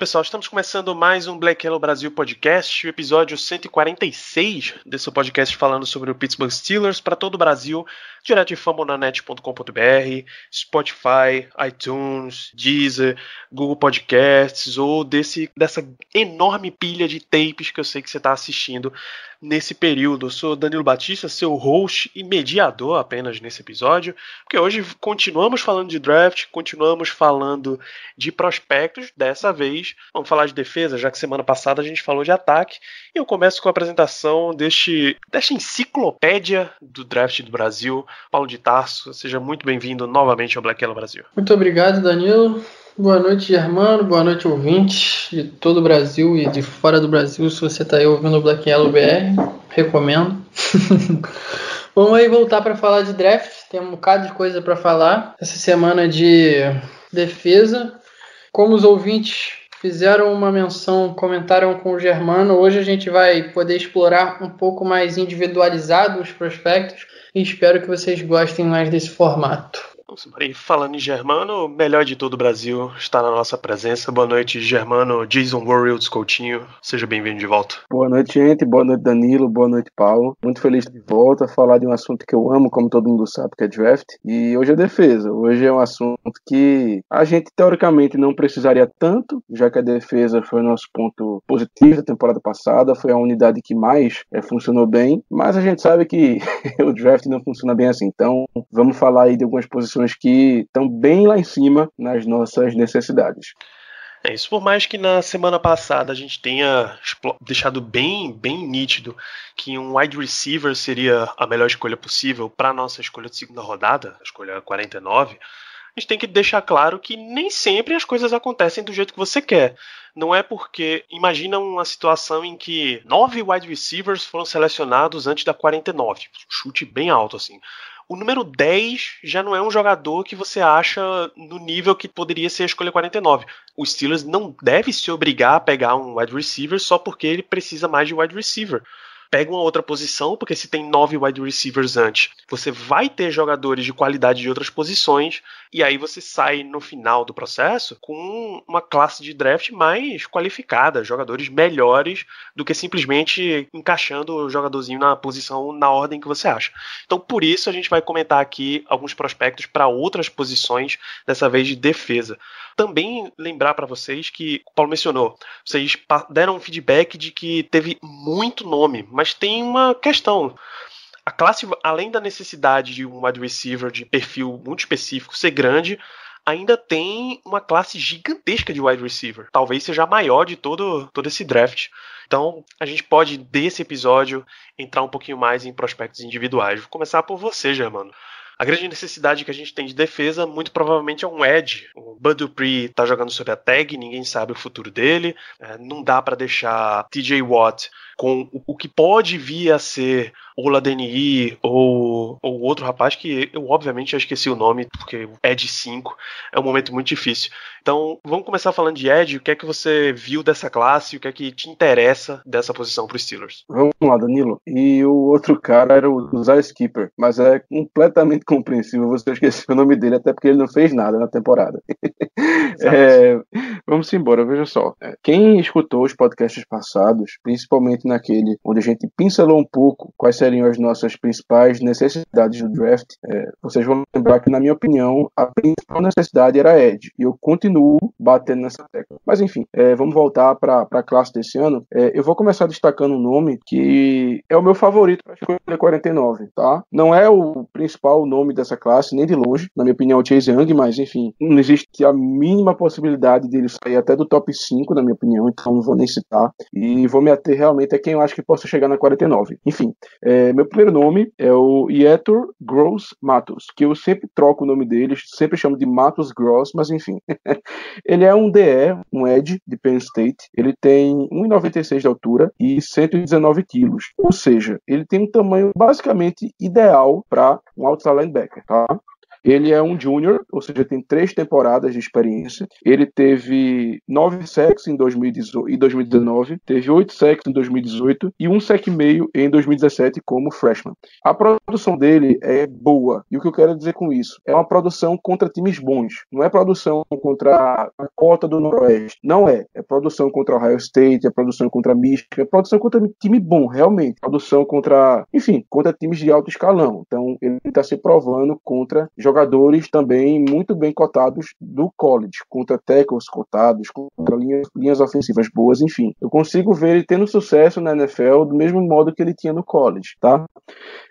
pessoal, estamos começando mais um Black Yellow Brasil podcast, o episódio 146 desse podcast falando sobre o Pittsburgh Steelers para todo o Brasil, direto de fambonanet.com.br, Spotify, iTunes, Deezer, Google Podcasts ou desse, dessa enorme pilha de tapes que eu sei que você está assistindo nesse período. Eu sou Danilo Batista, seu host e mediador apenas nesse episódio, porque hoje continuamos falando de draft, continuamos falando de prospectos, dessa vez vamos falar de defesa, já que semana passada a gente falou de ataque, e eu começo com a apresentação deste, desta enciclopédia do draft do Brasil, Paulo de Tarso, seja muito bem-vindo novamente ao Black Yellow Brasil. Muito obrigado, Danilo. Boa noite, Germano. Boa noite, ouvintes de todo o Brasil e de fora do Brasil. Se você está aí ouvindo o Black Yellow BR, recomendo. Vamos aí voltar para falar de draft. Tem um bocado de coisa para falar. Essa semana de defesa. Como os ouvintes fizeram uma menção, comentaram com o Germano, hoje a gente vai poder explorar um pouco mais individualizado os prospectos e espero que vocês gostem mais desse formato. E falando em Germano, o melhor de todo o Brasil está na nossa presença. Boa noite, Germano. Jason Warriors Coutinho, seja bem-vindo de volta. Boa noite, gente. Boa noite, Danilo. Boa noite, Paulo. Muito feliz de volta, falar de um assunto que eu amo, como todo mundo sabe, que é draft. E hoje é defesa. Hoje é um assunto que a gente, teoricamente, não precisaria tanto, já que a defesa foi o nosso ponto positivo da temporada passada, foi a unidade que mais é, funcionou bem, mas a gente sabe que o draft não funciona bem assim. Então, vamos falar aí de algumas posições que estão bem lá em cima nas nossas necessidades. É isso, por mais que na semana passada a gente tenha deixado bem, bem nítido que um wide receiver seria a melhor escolha possível para a nossa escolha de segunda rodada, a escolha 49, a gente tem que deixar claro que nem sempre as coisas acontecem do jeito que você quer. Não é porque. Imagina uma situação em que nove wide receivers foram selecionados antes da 49. Chute bem alto, assim o número 10 já não é um jogador que você acha no nível que poderia ser a escolha 49. O Steelers não deve se obrigar a pegar um wide receiver só porque ele precisa mais de wide receiver pega uma outra posição, porque se tem nove wide receivers antes, você vai ter jogadores de qualidade de outras posições, e aí você sai no final do processo com uma classe de draft mais qualificada, jogadores melhores do que simplesmente encaixando o jogadorzinho na posição na ordem que você acha. Então, por isso a gente vai comentar aqui alguns prospectos para outras posições, dessa vez de defesa também lembrar para vocês que o Paulo mencionou, vocês deram um feedback de que teve muito nome, mas tem uma questão. A classe, além da necessidade de um wide receiver de perfil muito específico ser grande, ainda tem uma classe gigantesca de wide receiver. Talvez seja a maior de todo, todo esse draft. Então, a gente pode, desse episódio, entrar um pouquinho mais em prospectos individuais. Vou começar por você, Germano. A grande necessidade que a gente tem de defesa, muito provavelmente, é um edge. O Bud Dupree tá jogando sobre a tag, ninguém sabe o futuro dele. É, não dá para deixar TJ Watt com o, que pode vir a ser o Ladeni ou, ou outro rapaz que eu obviamente já esqueci o nome, porque Ed 5 é um momento muito difícil. Então, vamos começar falando de Ed, o que é que você viu dessa classe, o que é que te interessa dessa posição para os Steelers? Vamos lá, Danilo. E o outro cara era o Zay Skipper, mas é completamente compreensível você esquecer o nome dele, até porque ele não fez nada na temporada. é, vamos embora, veja só. Quem escutou os podcasts passados, principalmente naquele onde a gente pincelou um pouco quais seriam as nossas principais necessidades do draft, é, vocês vão lembrar que, na minha opinião, a principal necessidade era Ed. E eu continuo batendo nessa tecla. Mas enfim, é, vamos voltar para a classe desse ano. É, eu vou começar destacando um nome que é o meu favorito para a escolha 49, tá? Não é o principal nome nome dessa classe, nem de longe. Na minha opinião, o Chase Young, mas enfim, não existe a mínima possibilidade dele sair até do top 5, na minha opinião, então não vou nem citar. E vou me ater realmente a quem eu acho que possa chegar na 49. Enfim, é, meu primeiro nome é o Yetur Gross Matos, que eu sempre troco o nome dele, sempre chamo de Matos Gross, mas enfim. ele é um DE, um Edge de Penn State. Ele tem 1,96 de altura e 119 quilos. Ou seja, ele tem um tamanho basicamente ideal para um outside linebacker, tá? Ele é um júnior, ou seja, tem três temporadas de experiência. Ele teve nove sacks em 2019, teve oito sacks em 2018 e um sack e meio em 2017 como freshman. A produção dele é boa. E o que eu quero dizer com isso? É uma produção contra times bons. Não é produção contra a cota do Noroeste. Não é. É produção contra Ohio State, é produção contra Michigan, é produção contra time bom, realmente. Produção contra, enfim, contra times de alto escalão. Então, ele está se provando contra jogadores também muito bem cotados do college, contra tackles cotados, contra linhas, linhas ofensivas boas, enfim. Eu consigo ver ele tendo sucesso na NFL do mesmo modo que ele tinha no college, tá?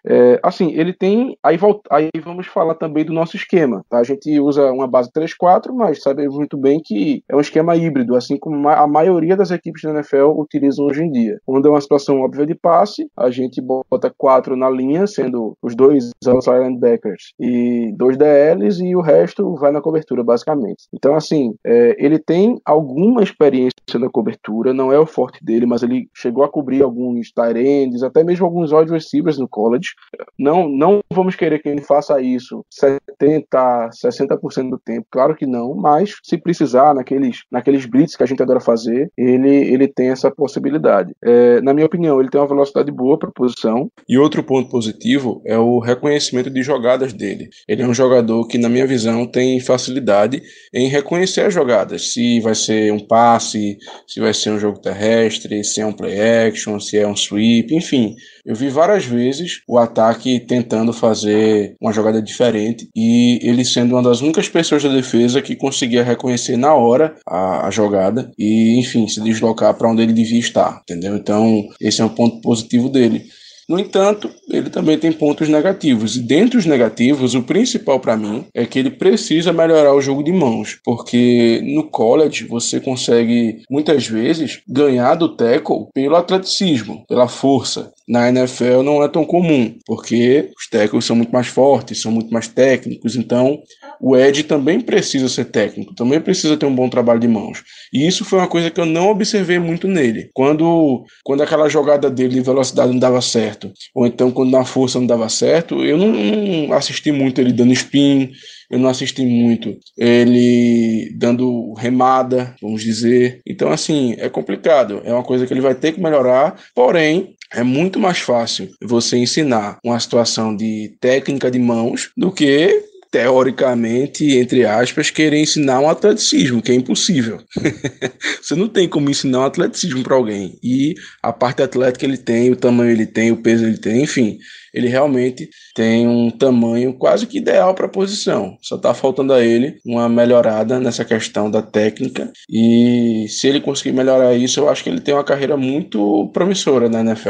É, assim, ele tem. Aí, volta, aí vamos falar também do nosso esquema. Tá? A gente usa uma base 3-4, mas sabemos muito bem que é um esquema híbrido, assim como a maioria das equipes da NFL utilizam hoje em dia. Quando é uma situação óbvia de passe, a gente bota quatro na linha, sendo os dois outside linebackers e dois DLs, e o resto vai na cobertura, basicamente. Então, assim, é, ele tem alguma experiência na cobertura, não é o forte dele, mas ele chegou a cobrir alguns tight até mesmo alguns wide receivers no college. Não, não vamos querer que ele faça isso 70, 60% do tempo, claro que não, mas se precisar, naqueles, naqueles blitz que a gente adora fazer, ele, ele tem essa possibilidade. É, na minha opinião, ele tem uma velocidade boa para posição. E outro ponto positivo é o reconhecimento de jogadas dele. Ele é um jogador que, na minha visão, tem facilidade em reconhecer as jogadas. Se vai ser um passe, se vai ser um jogo terrestre, se é um play action, se é um sweep, enfim. Eu vi várias vezes o ataque tentando fazer uma jogada diferente e ele sendo uma das únicas pessoas da defesa que conseguia reconhecer na hora a, a jogada e, enfim, se deslocar para onde ele devia estar, entendeu? Então, esse é um ponto positivo dele. No entanto, ele também tem pontos negativos. E dentre os negativos, o principal para mim é que ele precisa melhorar o jogo de mãos, porque no college você consegue muitas vezes ganhar do tackle pelo atleticismo, pela força na NFL não é tão comum, porque os técnicos são muito mais fortes, são muito mais técnicos, então o Ed também precisa ser técnico, também precisa ter um bom trabalho de mãos. E isso foi uma coisa que eu não observei muito nele. Quando, quando aquela jogada dele de velocidade não dava certo, ou então quando na força não dava certo, eu não, não assisti muito ele dando spin, eu não assisti muito ele dando remada, vamos dizer. Então, assim, é complicado. É uma coisa que ele vai ter que melhorar. Porém, é muito mais fácil você ensinar uma situação de técnica de mãos do que teoricamente, entre aspas, querer ensinar um atleticismo, que é impossível. você não tem como ensinar um atleticismo para alguém. E a parte atlética ele tem, o tamanho ele tem, o peso ele tem, enfim, ele realmente tem um tamanho quase que ideal para a posição. Só está faltando a ele uma melhorada nessa questão da técnica. E se ele conseguir melhorar isso, eu acho que ele tem uma carreira muito promissora na NFL.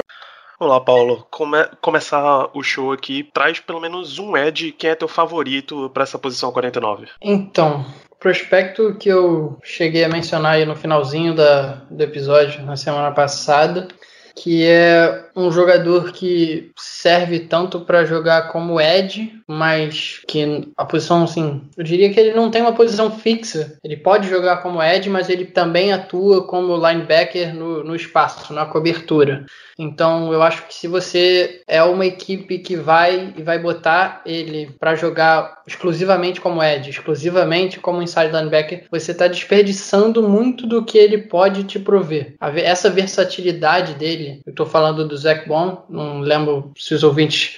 Olá, Paulo. Come começar o show aqui, traz pelo menos um Ed. Quem é teu favorito para essa posição 49? Então, prospecto que eu cheguei a mencionar aí no finalzinho da, do episódio, na semana passada, que é um jogador que serve tanto para jogar como Ed, mas que a posição, assim, eu diria que ele não tem uma posição fixa. Ele pode jogar como Ed, mas ele também atua como linebacker no, no espaço, na cobertura. Então, eu acho que se você é uma equipe que vai e vai botar ele para jogar exclusivamente como Ed, exclusivamente como inside linebacker, você está desperdiçando muito do que ele pode te prover. Essa versatilidade dele, eu estou falando do Zach Bond, não lembro se os ouvintes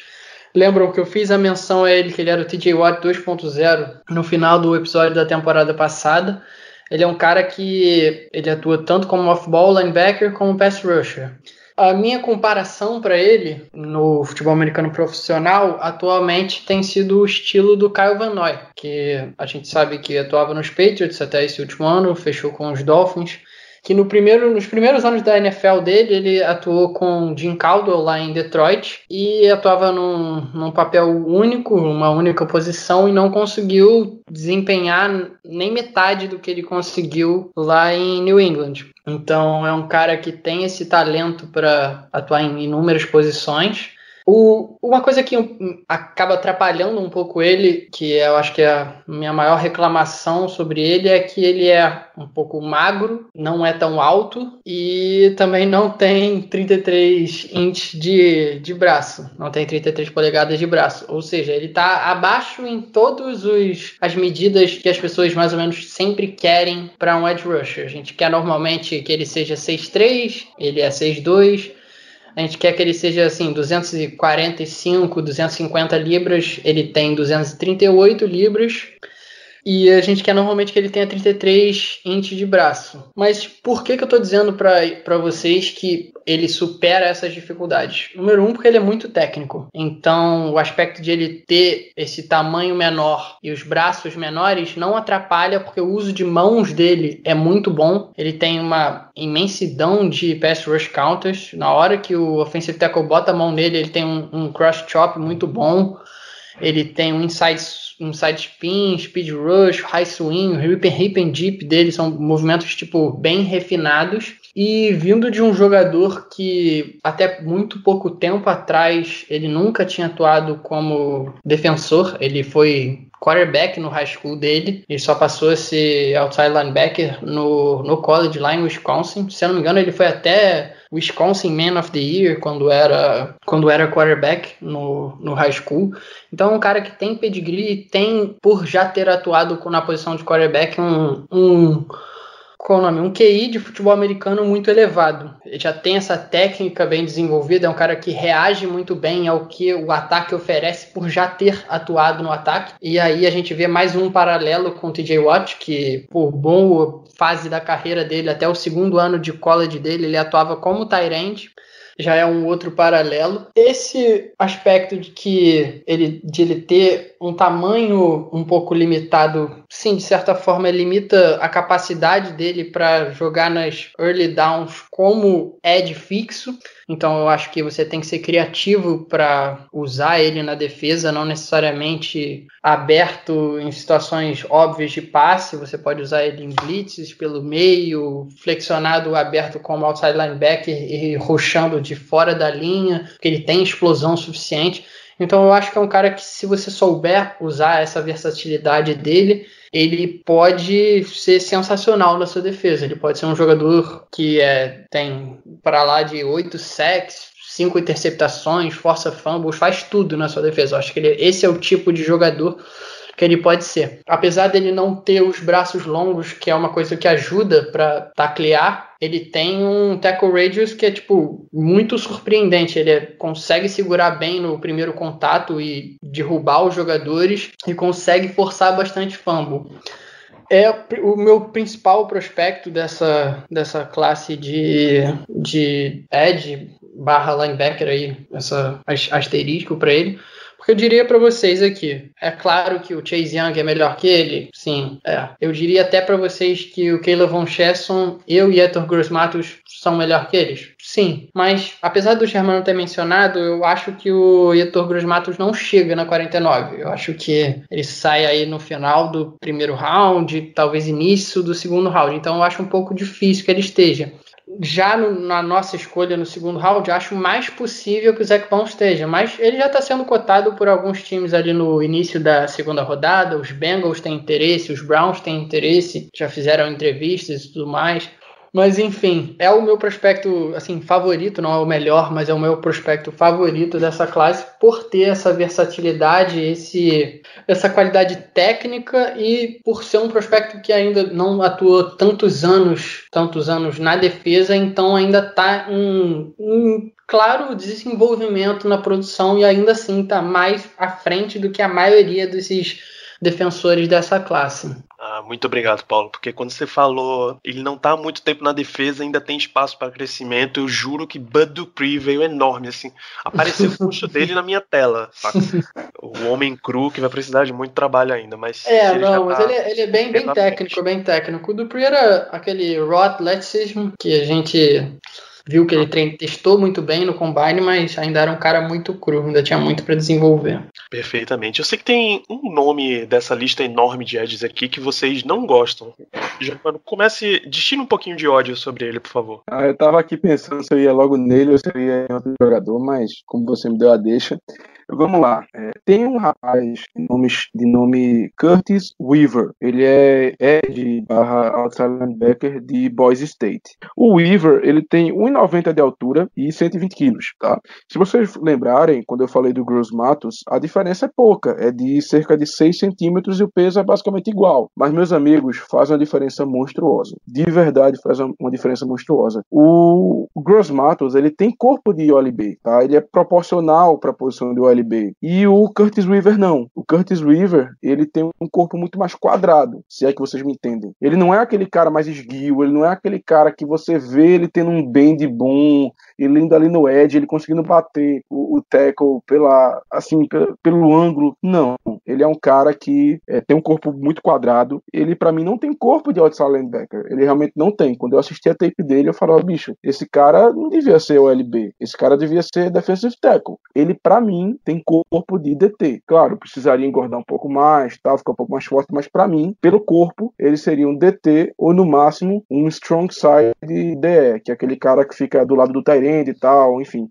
lembram que eu fiz a menção a ele que ele era o TJ Watt 2.0 no final do episódio da temporada passada. Ele é um cara que ele atua tanto como off-ball linebacker como pass rusher. A minha comparação para ele no futebol americano profissional atualmente tem sido o estilo do Kyle Van Noy, que a gente sabe que atuava nos Patriots até esse último ano, fechou com os Dolphins que no primeiro, nos primeiros anos da NFL dele, ele atuou com Jim Caldwell lá em Detroit e atuava num, num papel único, uma única posição e não conseguiu desempenhar nem metade do que ele conseguiu lá em New England. Então é um cara que tem esse talento para atuar em inúmeras posições o, uma coisa que acaba atrapalhando um pouco ele, que eu acho que é a minha maior reclamação sobre ele, é que ele é um pouco magro, não é tão alto e também não tem 33 inches de, de braço, não tem 33 polegadas de braço. Ou seja, ele está abaixo em todas as medidas que as pessoas mais ou menos sempre querem para um edge rusher. A gente quer normalmente que ele seja 6'3, ele é 6'2 a gente quer que ele seja assim, 245, 250 libras, ele tem 238 libras. E a gente quer normalmente que ele tenha 33 inches de braço. Mas por que, que eu estou dizendo para vocês que ele supera essas dificuldades? Número um, porque ele é muito técnico. Então, o aspecto de ele ter esse tamanho menor e os braços menores não atrapalha, porque o uso de mãos dele é muito bom. Ele tem uma imensidão de pass rush counters. Na hora que o offensive tackle bota a mão nele, ele tem um, um cross chop muito bom. Ele tem um inside um side spin, speed rush, high swing, rip and, hip and dip dele são movimentos tipo bem refinados. E vindo de um jogador que até muito pouco tempo atrás ele nunca tinha atuado como defensor, ele foi quarterback no high school dele. Ele só passou a ser outside linebacker no, no college lá em Wisconsin. Se eu não me engano, ele foi até Wisconsin Man of the Year quando era, quando era quarterback no, no high school. Então, é um cara que tem pedigree, tem, por já ter atuado na posição de quarterback, um, um qual o nome? Um QI de futebol americano muito elevado. Ele já tem essa técnica bem desenvolvida, é um cara que reage muito bem ao que o ataque oferece por já ter atuado no ataque. E aí a gente vê mais um paralelo com o TJ Watt, que por boa fase da carreira dele, até o segundo ano de college dele, ele atuava como end já é um outro paralelo. Esse aspecto de que ele de ele ter um tamanho um pouco limitado, sim, de certa forma limita a capacidade dele para jogar nas early downs como edge fixo. Então eu acho que você tem que ser criativo para usar ele na defesa, não necessariamente aberto em situações óbvias de passe. Você pode usar ele em blitzes pelo meio, flexionado aberto como outside linebacker e roxando de fora da linha, porque ele tem explosão suficiente. Então eu acho que é um cara que se você souber usar essa versatilidade dele, ele pode ser sensacional na sua defesa. Ele pode ser um jogador que é, tem para lá de 8 sacks, cinco interceptações, força fumbles, faz tudo na sua defesa. Eu acho que ele, esse é o tipo de jogador que ele pode ser. Apesar dele não ter os braços longos, que é uma coisa que ajuda para taclear, ele tem um tackle radius que é tipo muito surpreendente. Ele é, consegue segurar bem no primeiro contato e derrubar os jogadores e consegue forçar bastante fumble. É o meu principal prospecto dessa, dessa classe de, de edge barra linebacker aí, essa asterisco para ele porque eu diria para vocês aqui, é claro que o Chase Young é melhor que ele, sim, é. Eu diria até para vocês que o Caleb Von Chesson, eu e Hector Grossmatos são melhor que eles, sim. Mas apesar do Germano ter mencionado, eu acho que o Hector Grossmatos não chega na 49. Eu acho que ele sai aí no final do primeiro round, talvez início do segundo round. Então eu acho um pouco difícil que ele esteja já no, na nossa escolha no segundo round, acho mais possível que o Zach Bond esteja, mas ele já está sendo cotado por alguns times ali no início da segunda rodada. Os Bengals têm interesse, os Browns têm interesse, já fizeram entrevistas e tudo mais. Mas enfim, é o meu prospecto assim favorito, não é o melhor, mas é o meu prospecto favorito dessa classe por ter essa versatilidade, esse essa qualidade técnica e por ser um prospecto que ainda não atuou tantos anos, tantos anos na defesa, então ainda está em, em claro desenvolvimento na produção e ainda assim está mais à frente do que a maioria desses defensores dessa classe. Ah, muito obrigado, Paulo, porque quando você falou ele não tá há muito tempo na defesa, ainda tem espaço para crescimento, eu juro que Bud Dupree veio enorme, assim. Apareceu o rosto dele na minha tela, saca? O homem cru que vai precisar de muito trabalho ainda, mas. É, não, mas tá, ele, ele, é bem, bem técnico, bem técnico. O Dupree era aquele raw athleticism que a gente viu que ele testou muito bem no combine, mas ainda era um cara muito cru, ainda tinha muito para desenvolver. Perfeitamente. Eu sei que tem um nome dessa lista enorme de edges aqui que vocês não gostam. Mano, comece, destine um pouquinho de ódio sobre ele, por favor. Ah, eu tava aqui pensando se eu ia logo nele ou se eu ia em outro jogador, mas como você me deu a deixa, Vamos lá. É, tem um rapaz de nome, de nome Curtis Weaver. Ele é Ed barra outside linebacker de Boise State. O Weaver, ele tem 1,90 de altura e 120 quilos, tá? Se vocês lembrarem, quando eu falei do Gross Matos, a diferença é pouca. É de cerca de 6 centímetros e o peso é basicamente igual. Mas, meus amigos, faz uma diferença monstruosa. De verdade, faz uma diferença monstruosa. O Gross Matos, ele tem corpo de OLB, tá? Ele é proporcional para a posição de OLB LB. E o Curtis Weaver não. O Curtis Weaver, ele tem um corpo muito mais quadrado, se é que vocês me entendem. Ele não é aquele cara mais esguio, ele não é aquele cara que você vê ele tendo um bend bom, ele indo ali no edge, ele conseguindo bater o, o tackle pela, assim, pelo, pelo ângulo. Não. Ele é um cara que é, tem um corpo muito quadrado. Ele, para mim, não tem corpo de outside linebacker. Ele realmente não tem. Quando eu assisti a tape dele, eu falava, bicho, esse cara não devia ser o LB. Esse cara devia ser defensive tackle. Ele, para mim, tem corpo de DT. Claro, precisaria engordar um pouco mais, tal, ficar um pouco mais forte, mas para mim, pelo corpo, ele seria um DT ou no máximo um strong side DE, que é aquele cara que fica do lado do Tyrande e tal, enfim.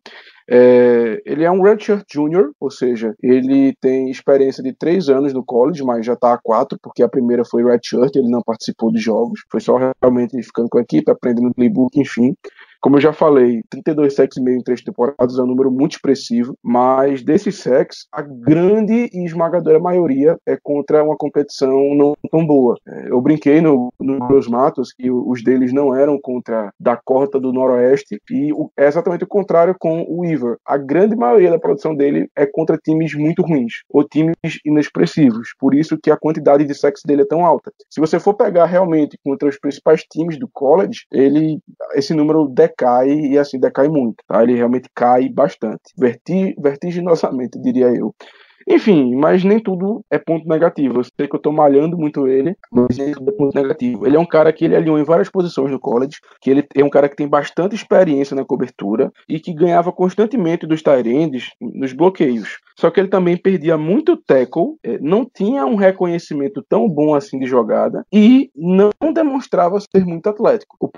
É, ele é um redshirt junior, ou seja, ele tem experiência de três anos no college, mas já está há quatro, porque a primeira foi redshirt, ele não participou dos jogos, foi só realmente ficando com a equipe, aprendendo playbook, enfim. Como eu já falei, 32 sacks e meio em três temporadas é um número muito expressivo, mas desses sacks, a grande e esmagadora maioria é contra uma competição não tão boa. É, eu brinquei no, no Matos que os deles não eram contra Dakota do Noroeste e é exatamente o contrário com o Weaver. A grande maioria da produção dele é contra times muito ruins ou times inexpressivos. Por isso que a quantidade de sacks dele é tão alta. Se você for pegar realmente contra os principais times do college, ele esse número decai e assim decai muito, tá? Ele realmente cai bastante, verti vertiginosamente, diria eu. Enfim, mas nem tudo é ponto negativo. Eu sei que eu tô malhando muito ele, mas nem tudo é ponto negativo. Ele é um cara que ele alinhou em várias posições no college, que ele é um cara que tem bastante experiência na cobertura e que ganhava constantemente dos Tyrands nos bloqueios. Só que ele também perdia muito tackle, eh, não tinha um reconhecimento tão bom assim de jogada e não demonstrava ser muito atlético. O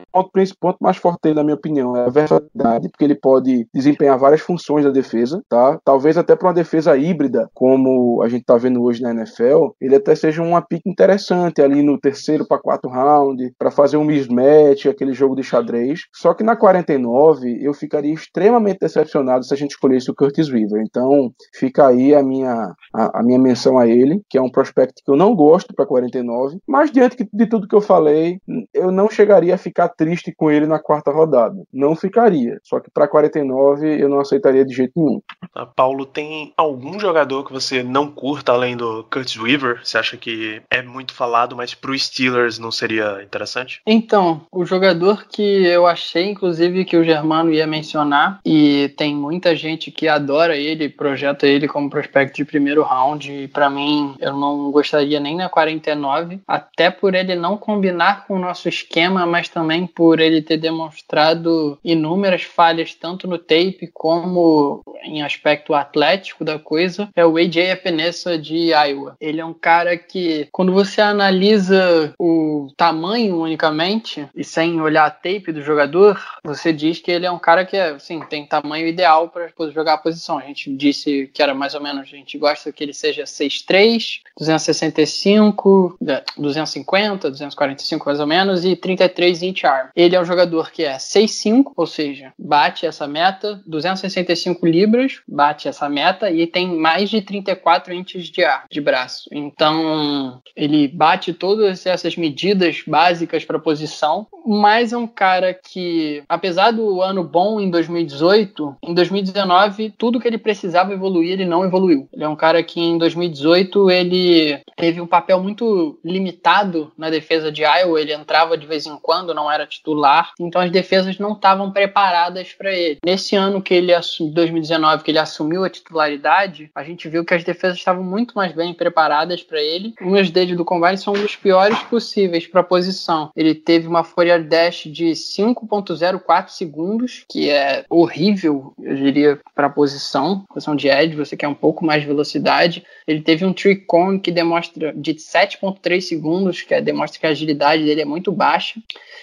ponto, mais forte dele, na minha opinião, é a versatilidade, porque ele pode desempenhar várias funções da defesa, tá? Talvez até para uma defesa híbrida, como a gente está vendo hoje na NFL, ele até seja uma pique interessante ali no terceiro para quarto round, para fazer um mismatch, aquele jogo de xadrez. Só que na 49 eu ficaria extremamente decepcionado se a gente escolhesse o Curtis Weaver. Então, fica fica aí a minha, a, a, minha menção a ele, que é um prospect que eu não gosto para 49, mas diante de tudo que eu falei, eu não chegaria a ficar triste com ele na quarta rodada. Não ficaria. Só que para 49 eu não aceitaria de jeito nenhum. Ah, Paulo, tem algum jogador que você não curta além do Curtis Weaver? Você acha que é muito falado, mas pro Steelers não seria interessante? Então, o jogador que eu achei, inclusive, que o Germano ia mencionar, e tem muita gente que adora ele, projeta ele ele como prospecto de primeiro round e para mim eu não gostaria nem na 49, até por ele não combinar com o nosso esquema, mas também por ele ter demonstrado inúmeras falhas tanto no tape como em aspecto atlético da coisa, é o AJ Epinesa de Iowa. Ele é um cara que quando você analisa o tamanho unicamente e sem olhar a tape do jogador, você diz que ele é um cara que assim, tem tamanho ideal para jogar a posição. A gente disse que era mais ou menos, a gente gosta que ele seja 6'3, 265, 250, 245 mais ou menos, e 33 inch arm. Ele é um jogador que é 6'5, ou seja, bate essa meta, 265 libras, bate essa meta e tem mais de 34 inches de ar, de braço. Então, ele bate todas essas medidas básicas para posição, mas é um cara que, apesar do ano bom em 2018, em 2019, tudo que ele precisava evoluir ele não evoluiu. Ele é um cara que em 2018 ele teve um papel muito limitado na defesa de Iowa, ele entrava de vez em quando, não era titular, então as defesas não estavam preparadas para ele. Nesse ano que ele 2019 que ele assumiu a titularidade, a gente viu que as defesas estavam muito mais bem preparadas para ele. Os dedos do combine são dos piores possíveis para a posição. Ele teve uma Fourier Dash de 5.04 segundos, que é horrível, eu diria, para a posição, posição de edge, você quer um pouco mais de velocidade. Ele teve um tree cone que demonstra de 7.3 segundos, que é, demonstra que a agilidade dele é muito baixa.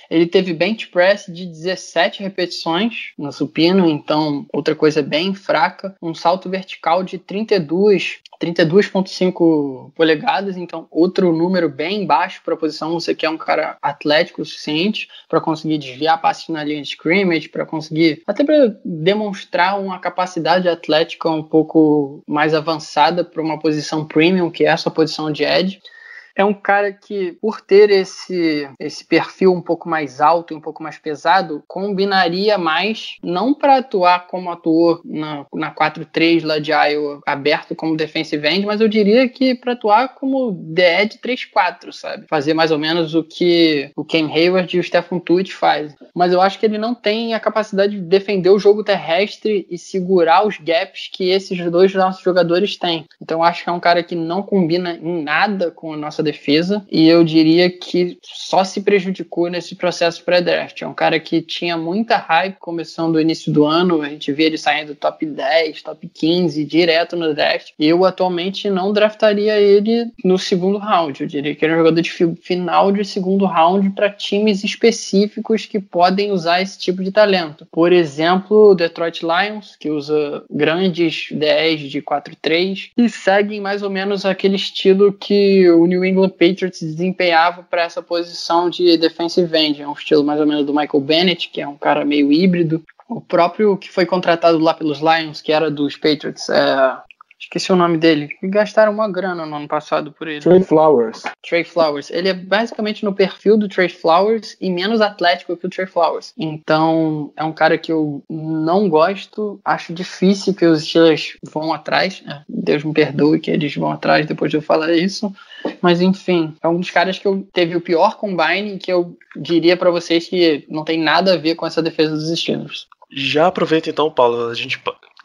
Ele teve bench press de 17 repetições no supino, então outra coisa bem fraca. Um salto vertical de 32, 32,5 polegadas, então outro número bem baixo para a posição. Você quer um cara atlético o suficiente para conseguir desviar passes na linha de scrimmage, para conseguir até para demonstrar uma capacidade atlética um pouco mais avançada para uma posição premium, que é essa posição de edge é um cara que, por ter esse, esse perfil um pouco mais alto e um pouco mais pesado, combinaria mais, não para atuar como atuou na, na 4-3 lá de Iowa, aberto como defensive end, mas eu diria que para atuar como The Edge 3-4, sabe? Fazer mais ou menos o que o Cam Hayward e o Stephen Tuitt fazem. Mas eu acho que ele não tem a capacidade de defender o jogo terrestre e segurar os gaps que esses dois nossos jogadores têm. Então eu acho que é um cara que não combina em nada com a nossa defesa e eu diria que só se prejudicou nesse processo pré-draft. É um cara que tinha muita hype começando o início do ano, a gente vê ele saindo top 10, top 15, direto no draft. Eu atualmente não draftaria ele no segundo round. Eu diria que ele é um jogador de final de segundo round para times específicos que podem usar esse tipo de talento. Por exemplo, o Detroit Lions, que usa grandes 10 de 4-3 e seguem mais ou menos aquele estilo que o New England Patriots desempenhava para essa posição de defensive end. É um estilo mais ou menos do Michael Bennett, que é um cara meio híbrido. O próprio que foi contratado lá pelos Lions, que era dos Patriots, é, Esqueci o nome dele. Gastaram uma grana no ano passado por ele. Trey Flowers. Trey Flowers. Ele é basicamente no perfil do Trey Flowers e menos atlético que o Trey Flowers. Então, é um cara que eu não gosto. Acho difícil que os Steelers vão atrás. É, Deus me perdoe que eles vão atrás depois de eu falar isso. Mas, enfim, é um dos caras que eu teve o pior combine que eu diria para vocês que não tem nada a ver com essa defesa dos Steelers. Já aproveita então, Paulo, a gente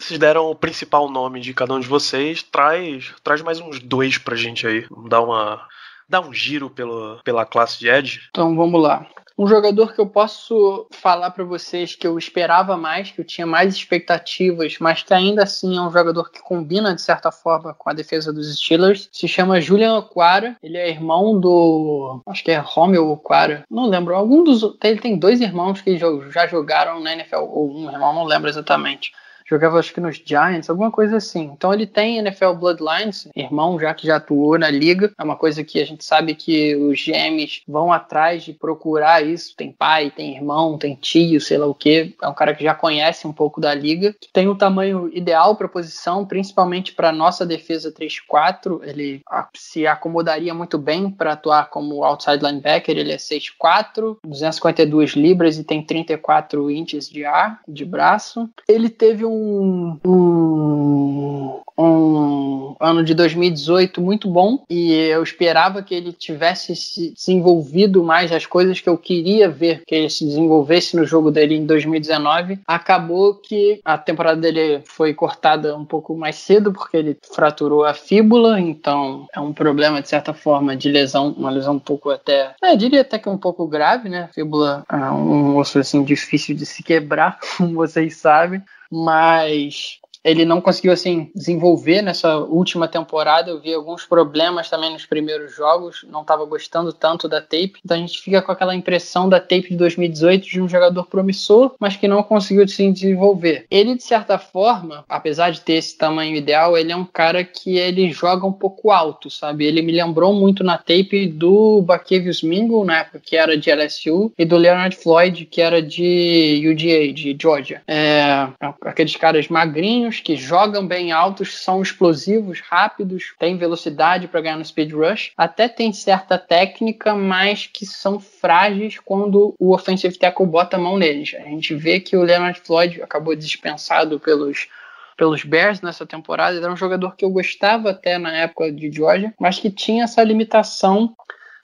vocês deram o principal nome de cada um de vocês, traz, traz mais uns dois pra gente aí. Dá uma dá um giro pelo, pela classe de Edge. Então vamos lá. Um jogador que eu posso falar para vocês que eu esperava mais, que eu tinha mais expectativas, mas que ainda assim é um jogador que combina de certa forma com a defesa dos Steelers, se chama Julian Oquara. Ele é irmão do. Acho que é Romeo Oquara. Não lembro. Algum dos. Ele tem dois irmãos que já jogaram na NFL, ou um irmão, não lembro exatamente jogava acho que nos Giants, alguma coisa assim. Então ele tem NFL Bloodlines, irmão já que já atuou na liga. É uma coisa que a gente sabe que os GMs vão atrás de procurar isso. Tem pai, tem irmão, tem tio, sei lá o que. É um cara que já conhece um pouco da liga. Tem o tamanho ideal para posição, principalmente para nossa defesa 3-4. Ele se acomodaria muito bem para atuar como outside linebacker. Ele é 6'4", 252 libras e tem 34 inches de ar, de braço. Ele teve um um, um, um ano de 2018 muito bom e eu esperava que ele tivesse se desenvolvido mais as coisas que eu queria ver que ele se desenvolvesse no jogo dele em 2019. Acabou que a temporada dele foi cortada um pouco mais cedo porque ele fraturou a fíbula, então é um problema de certa forma de lesão, uma lesão um pouco até, é, diria até que um pouco grave, né? Fíbula é um osso assim difícil de se quebrar, como vocês sabem mas ele não conseguiu assim desenvolver nessa última temporada. Eu vi alguns problemas também nos primeiros jogos, não estava gostando tanto da tape. Então a gente fica com aquela impressão da tape de 2018 de um jogador promissor, mas que não conseguiu se desenvolver. Ele de certa forma, apesar de ter esse tamanho ideal, ele é um cara que ele joga um pouco alto, sabe? Ele me lembrou muito na tape do Bakevius Mingle, na época que era de LSU, e do Leonard Floyd, que era de UGA, de Georgia. É, aqueles caras magrinhos que jogam bem altos, são explosivos, rápidos, têm velocidade para ganhar no speed rush, até tem certa técnica, mas que são frágeis quando o offensive tackle bota a mão neles. A gente vê que o Leonard Floyd acabou dispensado pelos pelos Bears nessa temporada. Ele era um jogador que eu gostava até na época de Georgia, mas que tinha essa limitação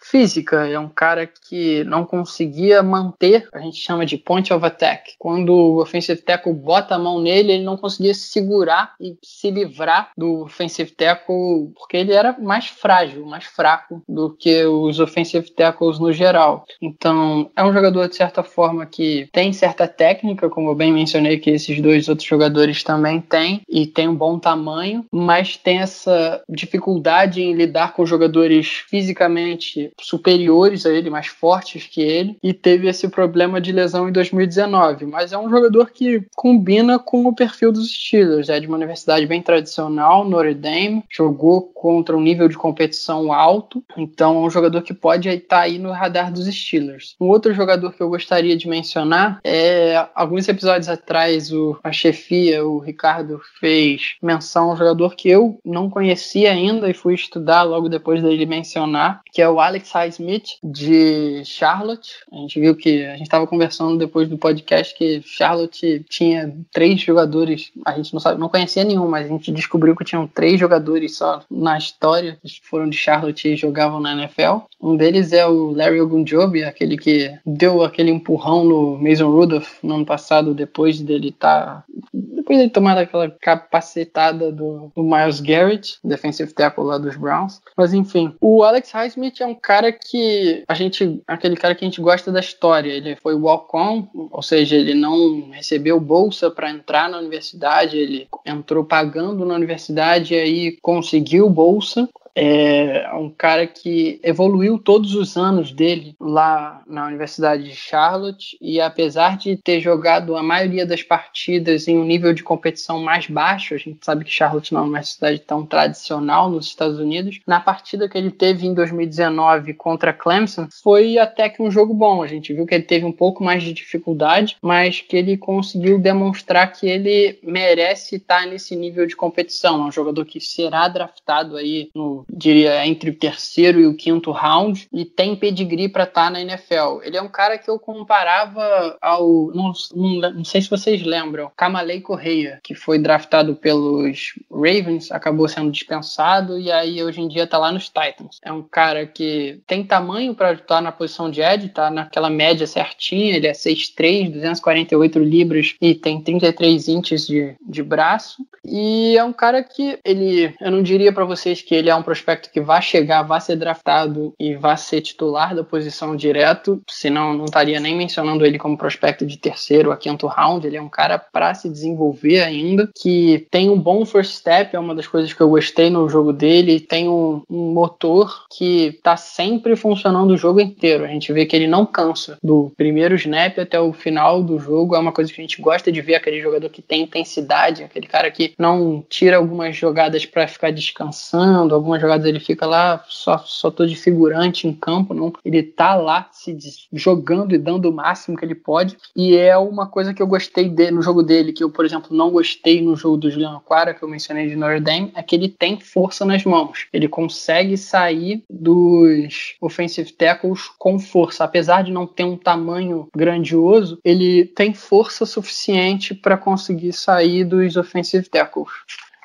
física. É um cara que não conseguia manter, a gente chama de point of attack. Quando o offensive tackle bota a mão nele, ele não conseguia segurar e se livrar do offensive tackle, porque ele era mais frágil, mais fraco do que os offensive tackles no geral. Então, é um jogador de certa forma que tem certa técnica, como eu bem mencionei que esses dois outros jogadores também têm, e tem um bom tamanho, mas tem essa dificuldade em lidar com jogadores fisicamente superiores a ele, mais fortes que ele, e teve esse problema de lesão em 2019. Mas é um jogador que combina com o perfil dos Steelers. É de uma universidade bem tradicional, Notre Dame, jogou contra um nível de competição alto, então é um jogador que pode estar aí no radar dos Steelers. Um outro jogador que eu gostaria de mencionar é alguns episódios atrás o, a chefia, o Ricardo, fez menção a um jogador que eu não conhecia ainda e fui estudar logo depois dele mencionar, que é o Alex Alex Highsmith de Charlotte. A gente viu que a gente estava conversando depois do podcast que Charlotte tinha três jogadores. A gente não sabe, não conhecia nenhum, mas a gente descobriu que tinham três jogadores só na história que foram de Charlotte e jogavam na NFL. Um deles é o Larry Ogunjobi, aquele que deu aquele empurrão no Mason Rudolph no ano passado depois dele estar tá, depois dele tomar aquela capacetada do, do Miles Garrett, defensive tackle lá dos Browns. Mas enfim, o Alex Highsmith é um cara que a gente, aquele cara que a gente gosta da história. Ele foi walk-on, ou seja, ele não recebeu bolsa para entrar na universidade, ele entrou pagando na universidade e aí conseguiu bolsa é um cara que evoluiu todos os anos dele lá na Universidade de Charlotte e apesar de ter jogado a maioria das partidas em um nível de competição mais baixo, a gente sabe que Charlotte não é uma universidade tão tradicional nos Estados Unidos, na partida que ele teve em 2019 contra Clemson foi até que um jogo bom. A gente viu que ele teve um pouco mais de dificuldade, mas que ele conseguiu demonstrar que ele merece estar nesse nível de competição. É um jogador que será draftado aí no diria, entre o terceiro e o quinto round e tem pedigree para estar tá na NFL. Ele é um cara que eu comparava ao. Não, não, não sei se vocês lembram, Kamalei Correia, que foi draftado pelos Ravens, acabou sendo dispensado e aí hoje em dia tá lá nos Titans. É um cara que tem tamanho para estar na posição de Ed, tá naquela média certinha, ele é 6'3, 248 libras e tem 33 inches de, de braço. E é um cara que ele, eu não diria para vocês que ele é um prospecto que vai chegar, vai ser draftado e vai ser titular da posição direto, senão não estaria nem mencionando ele como prospecto de terceiro a quinto round. Ele é um cara para se desenvolver ainda, que tem um bom first step, é uma das coisas que eu gostei no jogo dele, tem um, um motor que está sempre funcionando o jogo inteiro. A gente vê que ele não cansa do primeiro snap até o final do jogo. É uma coisa que a gente gosta de ver aquele jogador que tem intensidade, aquele cara que não tira algumas jogadas para ficar descansando, algumas jogadas ele fica lá, só, só tô de figurante em campo, não. Ele tá lá se jogando e dando o máximo que ele pode. E é uma coisa que eu gostei no jogo dele, que eu, por exemplo, não gostei no jogo do Julian Aquara, que eu mencionei de Notre Dame, é que ele tem força nas mãos. Ele consegue sair dos offensive tackles com força. Apesar de não ter um tamanho grandioso, ele tem força suficiente para conseguir sair dos offensive tackles.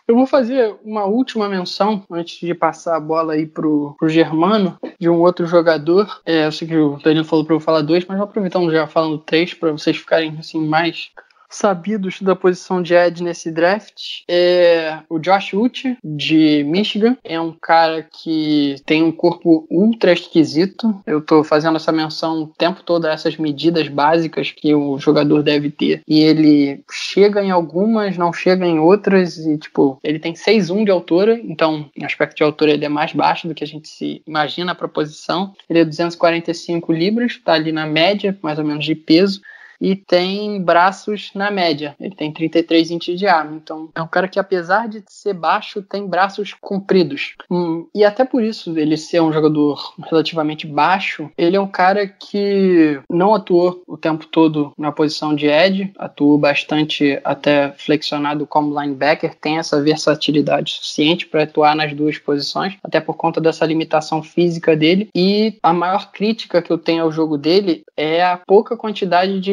Eu vou fazer uma última menção antes de passar a bola aí pro, pro Germano, de um outro jogador. É, eu sei que o Danilo falou para eu falar dois, mas vou aproveitando já falando três para vocês ficarem assim mais sabidos da posição de Ed nesse draft é o Josh Uche, de Michigan. É um cara que tem um corpo ultra esquisito. Eu tô fazendo essa menção o tempo todo a essas medidas básicas que o jogador deve ter. E ele chega em algumas, não chega em outras. E, tipo, ele tem 6'1 de altura, então, em aspecto de altura, ele é mais baixo do que a gente se imagina a posição. Ele é 245 libras, tá ali na média, mais ou menos, de peso e tem braços na média. Ele tem 33 inches de arma. Então é um cara que, apesar de ser baixo, tem braços compridos. Hum, e até por isso ele ser um jogador relativamente baixo, ele é um cara que não atuou o tempo todo na posição de Ed, atuou bastante até flexionado como linebacker, tem essa versatilidade suficiente para atuar nas duas posições, até por conta dessa limitação física dele. E a maior crítica que eu tenho ao jogo dele é a pouca quantidade de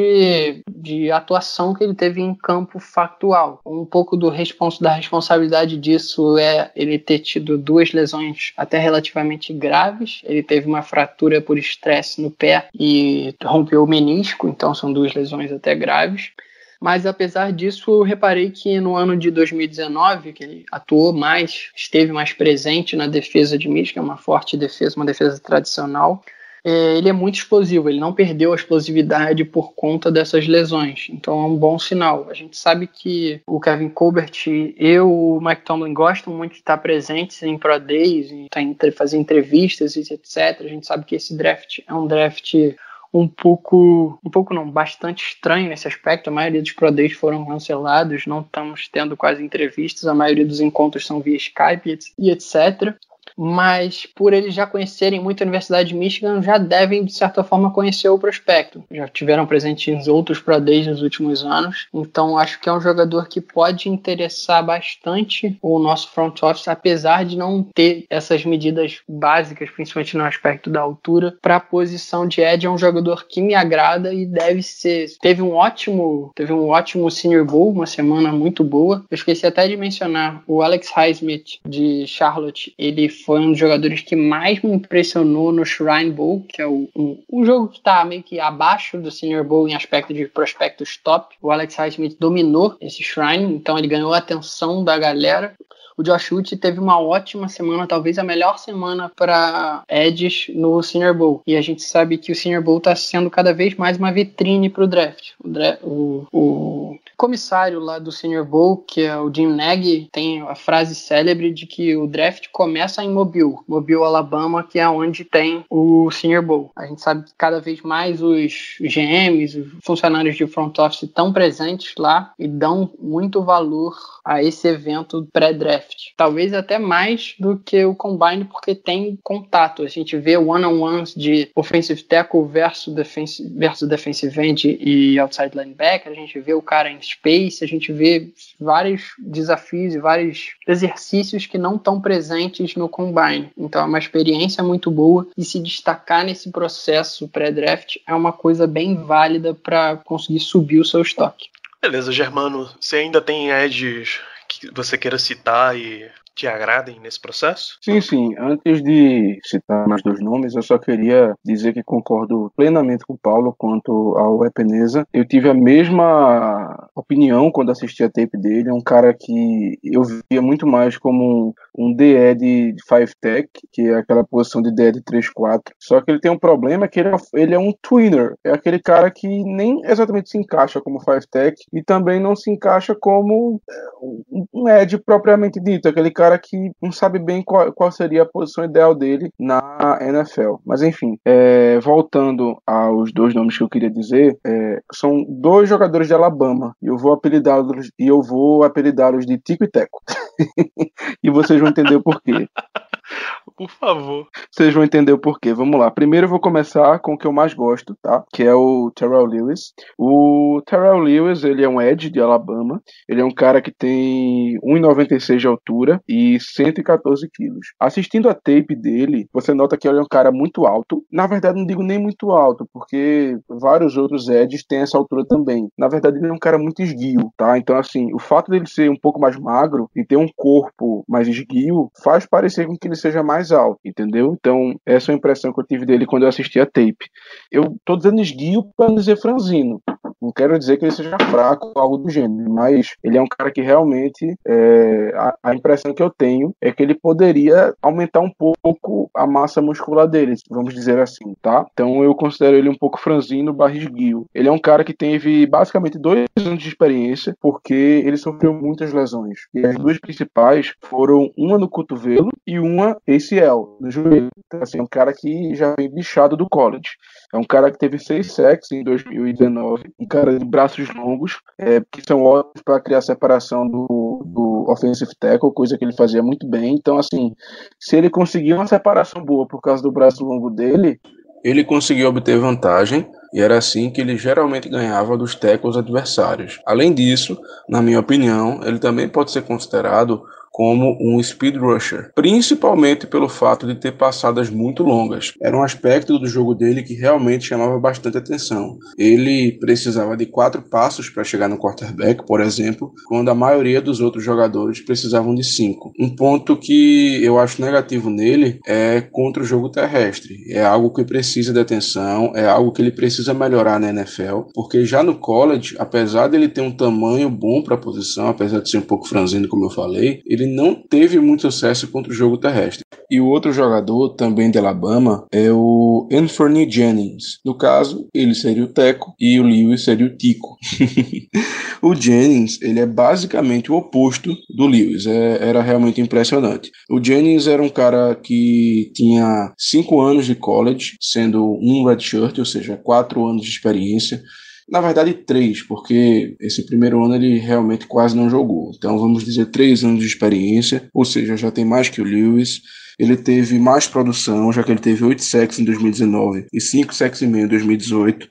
de, atuação que ele teve em campo factual. Um pouco do respons da responsabilidade disso é ele ter tido duas lesões até relativamente graves. Ele teve uma fratura por estresse no pé e rompeu o menisco, então são duas lesões até graves. Mas apesar disso, eu reparei que no ano de 2019, que ele atuou mais, esteve mais presente na defesa de Michigan, uma forte defesa, uma defesa tradicional. É, ele é muito explosivo, ele não perdeu a explosividade por conta dessas lesões, então é um bom sinal. A gente sabe que o Kevin Colbert e o Mike Tomlin gostam muito de estar presentes em Pro Days, e fazer entrevistas e etc. A gente sabe que esse draft é um draft um pouco, um pouco não, bastante estranho nesse aspecto. A maioria dos Pro Days foram cancelados, não estamos tendo quase entrevistas, a maioria dos encontros são via Skype e etc mas por eles já conhecerem muito a Universidade de Michigan, já devem, de certa forma, conhecer o prospecto. Já tiveram presente em outros Pro Days nos últimos anos, então acho que é um jogador que pode interessar bastante o nosso front office, apesar de não ter essas medidas básicas, principalmente no aspecto da altura, para a posição de Ed. É um jogador que me agrada e deve ser. Teve um ótimo, teve um ótimo Senior Bowl, uma semana muito boa. Eu esqueci até de mencionar o Alex Highsmith de Charlotte. Ele foi um dos jogadores que mais me impressionou no Shrine Bowl, que é o, um, um jogo que está meio que abaixo do Senior Bowl em aspecto de prospectos top. O Alex Highsmith dominou esse Shrine, então ele ganhou a atenção da galera. O Josh Uchi teve uma ótima semana, talvez a melhor semana para Edges no Senior Bowl. E a gente sabe que o Senior Bowl está sendo cada vez mais uma vitrine para o draft. O, o, comissário lá do Senior Bowl, que é o Jim Nagy, tem a frase célebre de que o draft começa em Mobile, Mobile, Alabama, que é onde tem o Senior Bowl. A gente sabe que cada vez mais os GMs, os funcionários de front office estão presentes lá e dão muito valor a esse evento pré-draft. Talvez até mais do que o Combine, porque tem contato. A gente vê one-on-ones de offensive tackle versus defensive, versus defensive end e outside linebacker. A gente vê o cara em space, a gente vê vários desafios e vários exercícios que não estão presentes no Combine. Então é uma experiência muito boa e se destacar nesse processo pré-draft é uma coisa bem válida para conseguir subir o seu estoque. Beleza, Germano. Você ainda tem edges que você queira citar e te agradem nesse processo? Sim, sim. Antes de citar mais dois nomes, eu só queria dizer que concordo plenamente com o Paulo quanto ao Epeneza. Eu tive a mesma opinião quando assisti a tape dele. É um cara que eu via muito mais como um DE de 5 tech, que é aquela posição de DE de 3-4. Só que ele tem um problema que ele é, ele é um twinner. É aquele cara que nem exatamente se encaixa como 5 tech e também não se encaixa como é, um edge propriamente dito. Aquele cara cara que não sabe bem qual, qual seria a posição ideal dele na NFL. Mas enfim, é, voltando aos dois nomes que eu queria dizer, é, são dois jogadores de Alabama e eu vou apelidá-los e eu vou apelidá-los de Tico e Teco. e vocês vão entender o porquê. Por favor. Vocês vão entender o porquê. Vamos lá. Primeiro eu vou começar com o que eu mais gosto, tá? Que é o Terrell Lewis. O Terrell Lewis, ele é um edge de Alabama. Ele é um cara que tem 1,96 de altura e 114 quilos. Assistindo a tape dele, você nota que ele é um cara muito alto. Na verdade, não digo nem muito alto, porque vários outros edges têm essa altura também. Na verdade, ele é um cara muito esguio, tá? Então, assim, o fato dele ser um pouco mais magro e ter um corpo mais esguio faz parecer com que ele seja mais alto, entendeu? Então, essa é a impressão que eu tive dele quando eu assisti a tape. Eu tô dizendo esguio para dizer franzino. Não quero dizer que ele seja fraco ou algo do gênero, mas ele é um cara que realmente é, a, a, impressão que eu tenho é que ele poderia aumentar um pouco a massa muscular dele, vamos dizer assim, tá? Então eu considero ele um pouco franzino barra esguio. Ele é um cara que teve basicamente dois anos de experiência, porque ele sofreu muitas lesões. E as duas principais foram uma no cotovelo e uma ACL, no joelho. Então, assim, é um cara que já vem bichado do college. É um cara que teve seis sacks em 2019, um cara de braços longos, é, que são ótimos para criar separação do, do offensive tackle, coisa que ele fazia muito bem. Então, assim, se ele conseguir uma separação boa por causa do braço longo dele. Ele conseguiu obter vantagem e era assim que ele geralmente ganhava dos tackles adversários. Além disso, na minha opinião, ele também pode ser considerado como um speed rusher, principalmente pelo fato de ter passadas muito longas. Era um aspecto do jogo dele que realmente chamava bastante atenção. Ele precisava de quatro passos para chegar no quarterback, por exemplo, quando a maioria dos outros jogadores precisavam de cinco. Um ponto que eu acho negativo nele é contra o jogo terrestre. É algo que precisa de atenção, é algo que ele precisa melhorar na NFL, porque já no college, apesar dele ter um tamanho bom para a posição, apesar de ser um pouco franzino, como eu falei, ele não teve muito sucesso contra o jogo terrestre. E o outro jogador, também de Alabama, é o Anthony Jennings. No caso, ele seria o Teco e o Lewis seria o Tico. o Jennings, ele é basicamente o oposto do Lewis. É, era realmente impressionante. O Jennings era um cara que tinha cinco anos de college, sendo um redshirt, ou seja, quatro anos de experiência. Na verdade, três, porque esse primeiro ano ele realmente quase não jogou. Então, vamos dizer, três anos de experiência, ou seja, já tem mais que o Lewis. Ele teve mais produção, já que ele teve oito sacks em 2019 e cinco sacks e meio em 2018.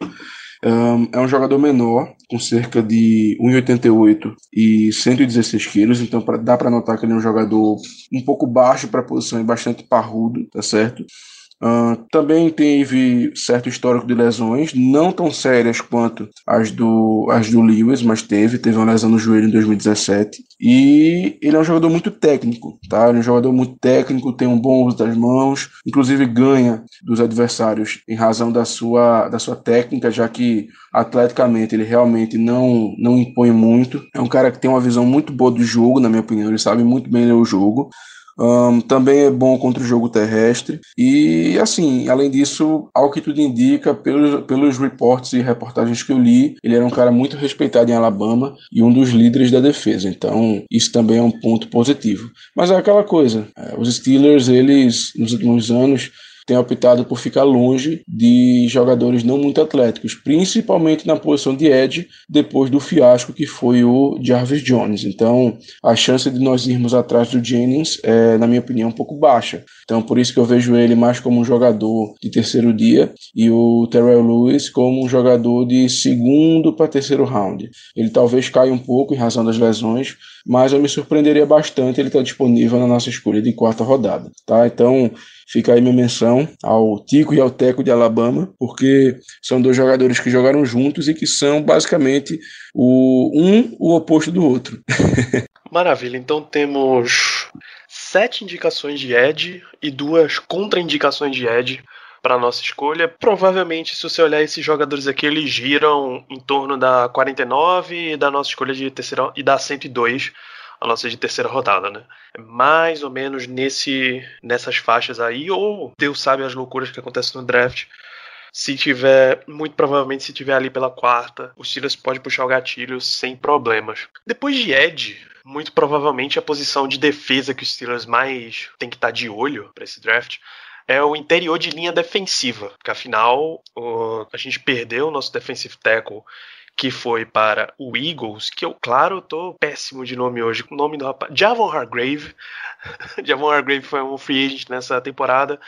Um, é um jogador menor, com cerca de 1,88 e 116 quilos, então pra, dá para notar que ele é um jogador um pouco baixo para a posição e bastante parrudo, tá certo? Uh, também teve certo histórico de lesões, não tão sérias quanto as do, as do Lewis, mas teve, teve uma lesão no joelho em 2017. E ele é um jogador muito técnico, tá? Ele é um jogador muito técnico, tem um bom uso das mãos, inclusive ganha dos adversários em razão da sua, da sua técnica, já que atleticamente ele realmente não, não impõe muito. É um cara que tem uma visão muito boa do jogo, na minha opinião, ele sabe muito bem ler o jogo. Um, também é bom contra o jogo terrestre. E, assim, além disso, ao que tudo indica, pelos, pelos reportes e reportagens que eu li, ele era um cara muito respeitado em Alabama e um dos líderes da defesa. Então, isso também é um ponto positivo. Mas é aquela coisa: é, os Steelers, eles, nos últimos anos, tem optado por ficar longe de jogadores não muito atléticos, principalmente na posição de edge, depois do fiasco que foi o Jarvis Jones. Então, a chance de nós irmos atrás do Jennings é, na minha opinião, um pouco baixa. Então, por isso que eu vejo ele mais como um jogador de terceiro dia e o Terrell Lewis como um jogador de segundo para terceiro round. Ele talvez caia um pouco em razão das lesões, mas eu me surpreenderia bastante ele estar disponível na nossa escolha de quarta rodada, tá? Então, Fica aí minha menção ao Tico e ao Teco de Alabama, porque são dois jogadores que jogaram juntos e que são basicamente o um o oposto do outro. Maravilha, então temos sete indicações de Ed e duas contraindicações de Ed para nossa escolha. Provavelmente, se você olhar esses jogadores aqui, eles giram em torno da 49 e da nossa escolha de terceira e da 102 a nossa de terceira rodada, né? É mais ou menos nesse nessas faixas aí, ou Deus sabe as loucuras que acontecem no draft. Se tiver, muito provavelmente, se tiver ali pela quarta, o Steelers pode puxar o gatilho sem problemas. Depois de Ed, muito provavelmente a posição de defesa que os Steelers mais tem que estar tá de olho para esse draft é o interior de linha defensiva, porque afinal o, a gente perdeu o nosso defensive tackle que foi para o Eagles, que eu, claro, tô péssimo de nome hoje, o nome do rapaz, Javon Hargrave. Javon Hargrave foi um free agent nessa temporada,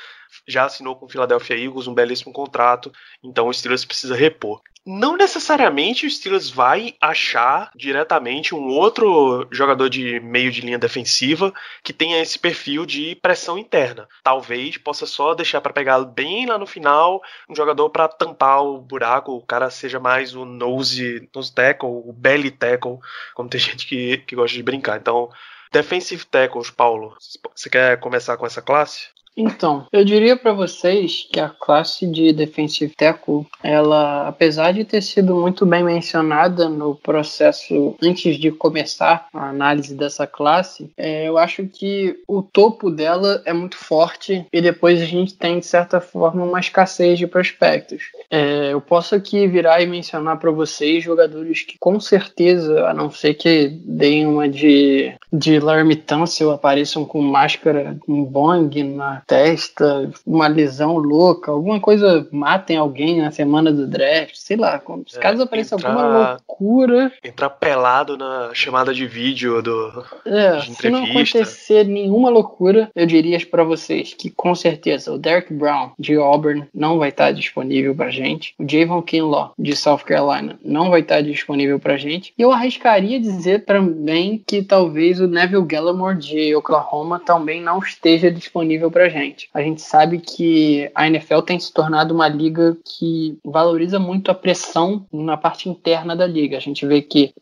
já assinou com o Philadelphia Eagles um belíssimo contrato, então o Steelers precisa repor. Não necessariamente o Steelers vai achar diretamente um outro jogador de meio de linha defensiva que tenha esse perfil de pressão interna. Talvez possa só deixar para pegar bem lá no final um jogador para tampar o buraco, o cara seja mais o nose, nose tackle, o belly tackle, como tem gente que, que gosta de brincar. Então, defensive tackles, Paulo, você quer começar com essa classe? Então, eu diria para vocês que a classe de defensive tackle, ela, apesar de ter sido muito bem mencionada no processo antes de começar a análise dessa classe, é, eu acho que o topo dela é muito forte e depois a gente tem de certa forma uma escassez de prospectos. É, eu posso aqui virar e mencionar para vocês jogadores que com certeza, a não ser que deem uma de de Larry Tunsil, apareçam com máscara, com bong na testa, uma lesão louca, alguma coisa matem alguém na semana do draft, sei lá. Se é, caso apareça entrar, alguma loucura. Entrar pelado na chamada de vídeo do. É, se não acontecer nenhuma loucura, eu diria para vocês que com certeza o Derek Brown de Auburn não vai estar disponível pra gente. O Javon Kinlaw de South Carolina não vai estar disponível pra gente. E eu arriscaria dizer também que talvez o Neville Gallimore de Oklahoma também não esteja disponível pra gente. A gente sabe que a NFL tem se tornado uma liga que valoriza muito a pressão na parte interna da liga. A gente vê que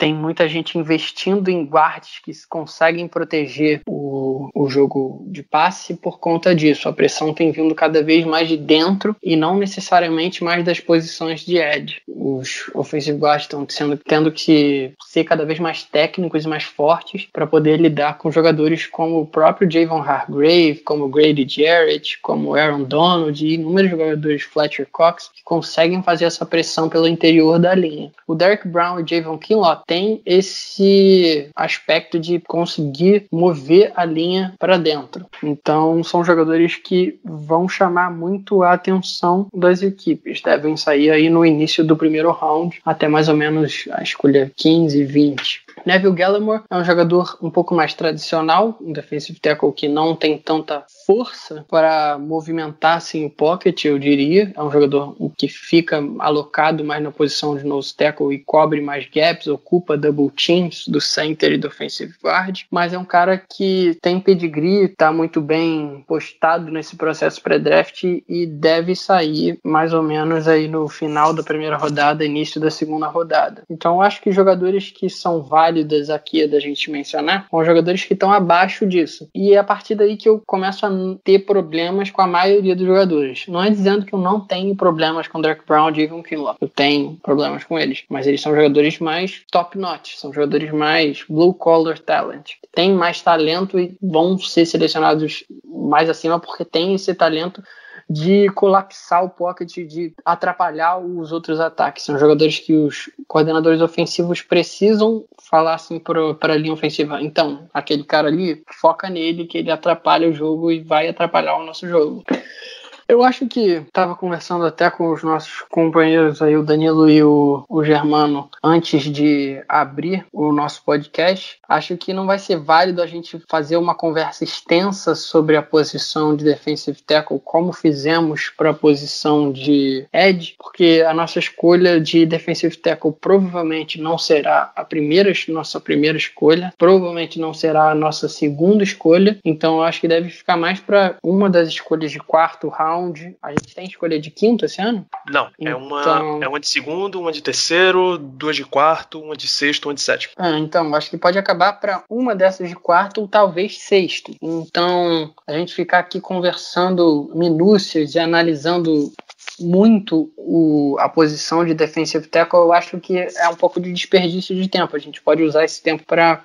tem muita gente investindo em guardas que conseguem proteger o, o jogo de passe por conta disso. A pressão tem vindo cada vez mais de dentro e não necessariamente mais das posições de edge. Os offensive guards estão sendo, tendo que ser cada vez mais técnicos e mais fortes para poder lidar com jogadores como o próprio Javon Hargrave, como Grady Jarrett, como Aaron Donald e inúmeros jogadores Fletcher Cox que conseguem fazer essa pressão pelo interior da linha. O Derek Brown e Javon Kinlaw tem esse aspecto de conseguir mover a linha para dentro. Então, são jogadores que vão chamar muito a atenção das equipes. Devem sair aí no início do primeiro round, até mais ou menos a escolha 15, 20. Neville Gallimore é um jogador um pouco mais tradicional, um defensive tackle que não tem tanta força para movimentar assim, o pocket, eu diria. É um jogador que fica alocado mais na posição de nose tackle e cobre mais gaps, ocupa double teams do center e do offensive guard, mas é um cara que tem pedigree, está muito bem postado nesse processo pré-draft e deve sair mais ou menos aí no final da primeira rodada, início da segunda rodada. Então eu acho que jogadores que são válidas aqui da gente mencionar são jogadores que estão abaixo disso. E é a partir daí que eu começo a ter problemas com a maioria dos jogadores. Não é dizendo que eu não tenho problemas com Derek Brown e Evan Kinlaw. Eu tenho problemas com eles. Mas eles são jogadores mais top-notch. São jogadores mais blue-collar talent. Têm mais talento e vão ser selecionados mais acima porque têm esse talento de colapsar o pocket, de atrapalhar os outros ataques. São jogadores que os coordenadores ofensivos precisam falar assim para a linha ofensiva. Então, aquele cara ali, foca nele, que ele atrapalha o jogo e vai atrapalhar o nosso jogo. Eu acho que estava conversando até com os nossos companheiros aí, o Danilo e o, o Germano, antes de abrir o nosso podcast. Acho que não vai ser válido a gente fazer uma conversa extensa sobre a posição de defensive tackle, como fizemos para a posição de edge, porque a nossa escolha de defensive tackle provavelmente não será a primeira, nossa primeira escolha, provavelmente não será a nossa segunda escolha. Então eu acho que deve ficar mais para uma das escolhas de quarto round round. A gente tem escolha de quinto esse ano? Não, então... é, uma, é uma de segundo, uma de terceiro, duas de quarto, uma de sexto, uma de sétimo. Ah, então, acho que pode acabar para uma dessas de quarto ou talvez sexto. Então, a gente ficar aqui conversando minúcias e analisando muito o, a posição de defensive tackle, eu acho que é um pouco de desperdício de tempo. A gente pode usar esse tempo para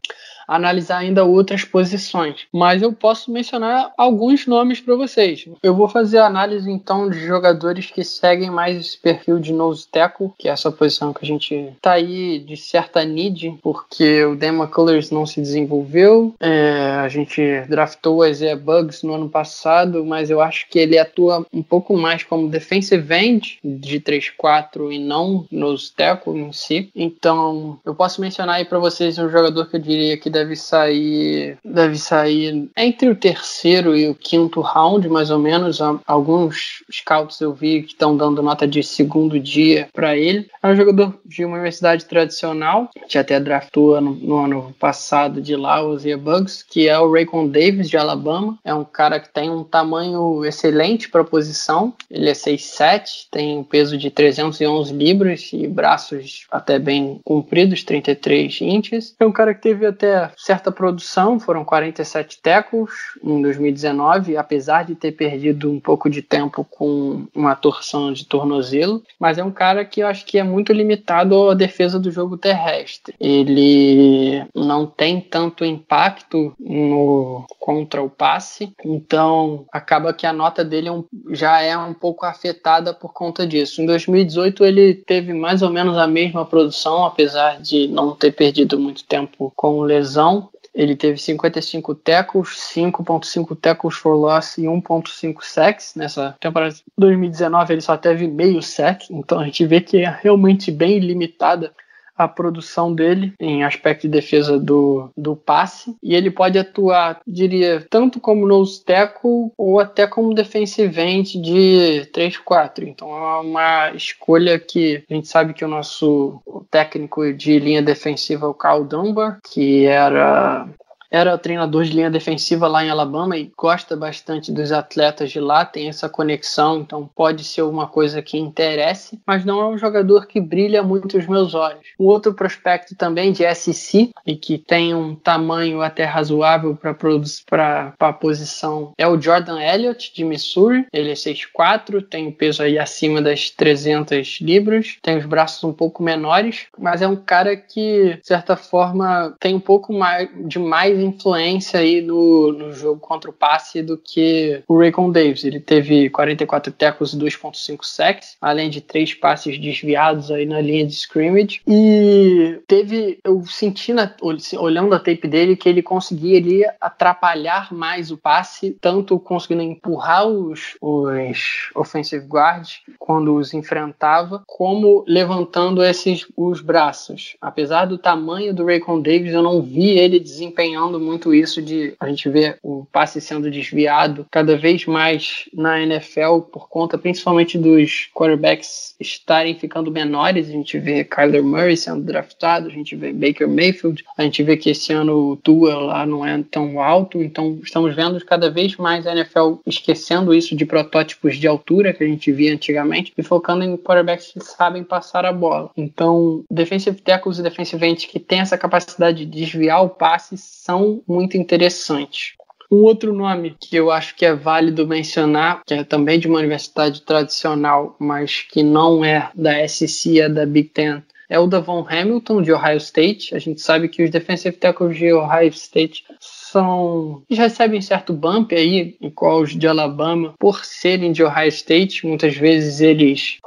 analisar ainda outras posições. Mas eu posso mencionar alguns nomes para vocês. Eu vou fazer análise então de jogadores que seguem mais esse perfil de nose tackle, que é essa posição que a gente tá aí de certa need, porque o Dan não se desenvolveu. É, a gente draftou o Isaiah Bugs no ano passado, mas eu acho que ele atua um pouco mais como defensive end de 3-4 e não nose tackle em si. Então, eu posso mencionar aí para vocês um jogador que eu diria que deve sair deve sair entre o terceiro e o quinto round, mais ou menos. Alguns scouts eu vi que estão dando nota de segundo dia para ele. É um jogador de uma universidade tradicional, que até draftou no, no ano passado de lá, o Zia Bugs, que é o Raycon Davis de Alabama. É um cara que tem um tamanho excelente para posição. Ele é 6'7, tem um peso de 311 libras e braços até bem compridos, 33 inches. É um cara que teve até certa produção, foram 47 tecos em 2019, apesar de ter perdido um pouco de tempo com uma torção de tornozelo, mas é um cara que eu acho que é muito limitado à defesa do jogo terrestre. Ele não tem tanto impacto no contra o passe, então acaba que a nota dele é já é um pouco afetada por conta disso. Em 2018 ele teve mais ou menos a mesma produção, apesar de não ter perdido muito tempo com lesão lesão Ele teve 55 tackles, 5.5 tackles for loss e 1.5 sacks. Nessa temporada de 2019 ele só teve meio sack, então a gente vê que é realmente bem limitada a produção dele em aspecto de defesa do, do passe e ele pode atuar, diria, tanto como nose tackle ou até como defensive end de 3-4. Então é uma escolha que a gente sabe que o nosso técnico de linha defensiva é o Carl Dunbar, que era era treinador de linha defensiva lá em Alabama e gosta bastante dos atletas de lá, tem essa conexão, então pode ser uma coisa que interesse, mas não é um jogador que brilha muito os meus olhos. Um outro prospecto também de SC e que tem um tamanho até razoável para a posição é o Jordan Elliott de Missouri. Ele é 6'4, tem o peso aí acima das 300 libras, tem os braços um pouco menores, mas é um cara que, de certa forma, tem um pouco mais de mais influência aí no, no jogo contra o passe do que o Raycon Davis. Ele teve 44 tackles e 2.5 sacks, além de três passes desviados aí na linha de scrimmage. E teve, eu senti na, olhando a tape dele que ele conseguia ele atrapalhar mais o passe, tanto conseguindo empurrar os, os offensive guards quando os enfrentava, como levantando esses os braços. Apesar do tamanho do Raycon Davis, eu não vi ele desempenhando muito isso de a gente ver o passe sendo desviado cada vez mais na NFL por conta principalmente dos quarterbacks estarem ficando menores. A gente vê Kyler Murray sendo draftado, a gente vê Baker Mayfield, a gente vê que esse ano o Tua lá não é tão alto, então estamos vendo cada vez mais a NFL esquecendo isso de protótipos de altura que a gente via antigamente e focando em quarterbacks que sabem passar a bola. Então, defensive tackles e defensive ends que têm essa capacidade de desviar o passe são muito interessante. Um outro nome que eu acho que é válido mencionar, que é também de uma universidade tradicional, mas que não é da SEC, é da Big Ten, é o Davon Hamilton, de Ohio State. A gente sabe que os defensive tackles de Ohio State são. Eles recebem certo bump aí, igual os de Alabama, por serem de Ohio State. Muitas vezes eles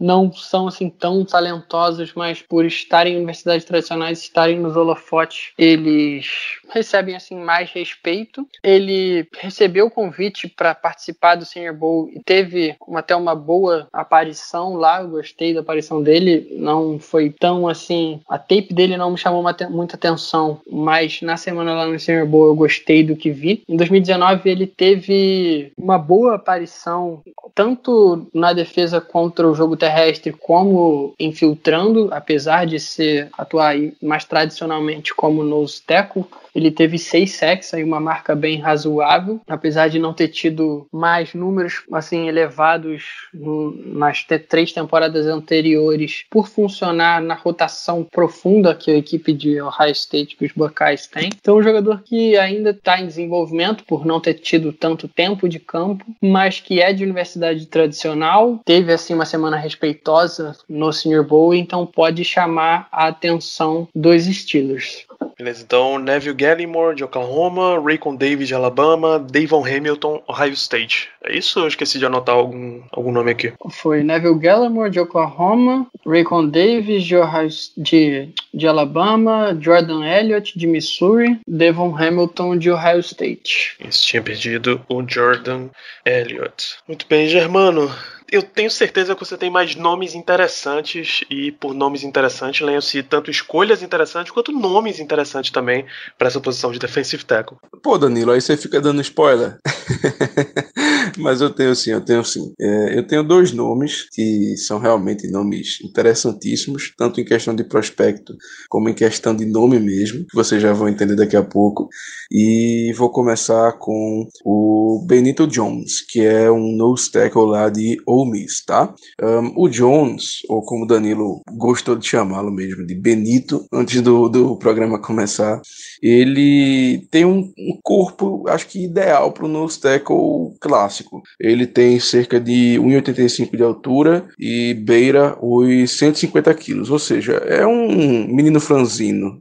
não são assim tão talentosos, mas por estarem em universidades tradicionais, estarem nos holofotes, eles recebem assim mais respeito. Ele recebeu o convite para participar do Senior Bowl e teve até uma boa aparição lá. Eu gostei da aparição dele. Não foi tão assim. A tape dele não me chamou muita atenção, mas na semana lá no Senior Bowl eu gostei do que vi. Em 2019 ele teve uma boa aparição tanto na defesa contra o jogo terrestre terrestre como infiltrando, apesar de ser atuar mais tradicionalmente como nose tackle, ele teve seis sacks, aí uma marca bem razoável, apesar de não ter tido mais números assim elevados no, nas três temporadas anteriores, por funcionar na rotação profunda que a equipe de Ohio State, que os Buckeyes têm. Então, um jogador que ainda está em desenvolvimento por não ter tido tanto tempo de campo, mas que é de universidade tradicional, teve assim uma semana respeitosa no Senior Bowl, então pode chamar a atenção dos Steelers. Beleza, então Neville Gallimore de Oklahoma, Raycon Davis de Alabama, Davon Hamilton, Ohio State. É isso? Eu esqueci de anotar algum, algum nome aqui. Foi Neville Gallimore de Oklahoma, Raycon Davis de, Ohio, de, de Alabama, Jordan Elliott de Missouri, Devon Hamilton de Ohio State. Isso, tinha perdido o Jordan Elliott. Muito bem, Germano eu tenho certeza que você tem mais nomes interessantes e por nomes interessantes leio-se tanto escolhas interessantes quanto nomes interessantes também para essa posição de defensive tackle. Pô, Danilo, aí você fica dando spoiler. Mas eu tenho sim, eu tenho sim. É, eu tenho dois nomes que são realmente nomes interessantíssimos, tanto em questão de prospecto como em questão de nome mesmo, que vocês já vão entender daqui a pouco. E vou começar com o Benito Jones, que é um nose tackle lá de Ole Miss, tá? Um, o Jones, ou como Danilo gostou de chamá-lo mesmo, de Benito, antes do, do programa começar, ele tem um, um corpo, acho que ideal para o nose tackle clássico. Ele tem cerca de 1,85 de altura e beira os 150 quilos, ou seja, é um menino franzino.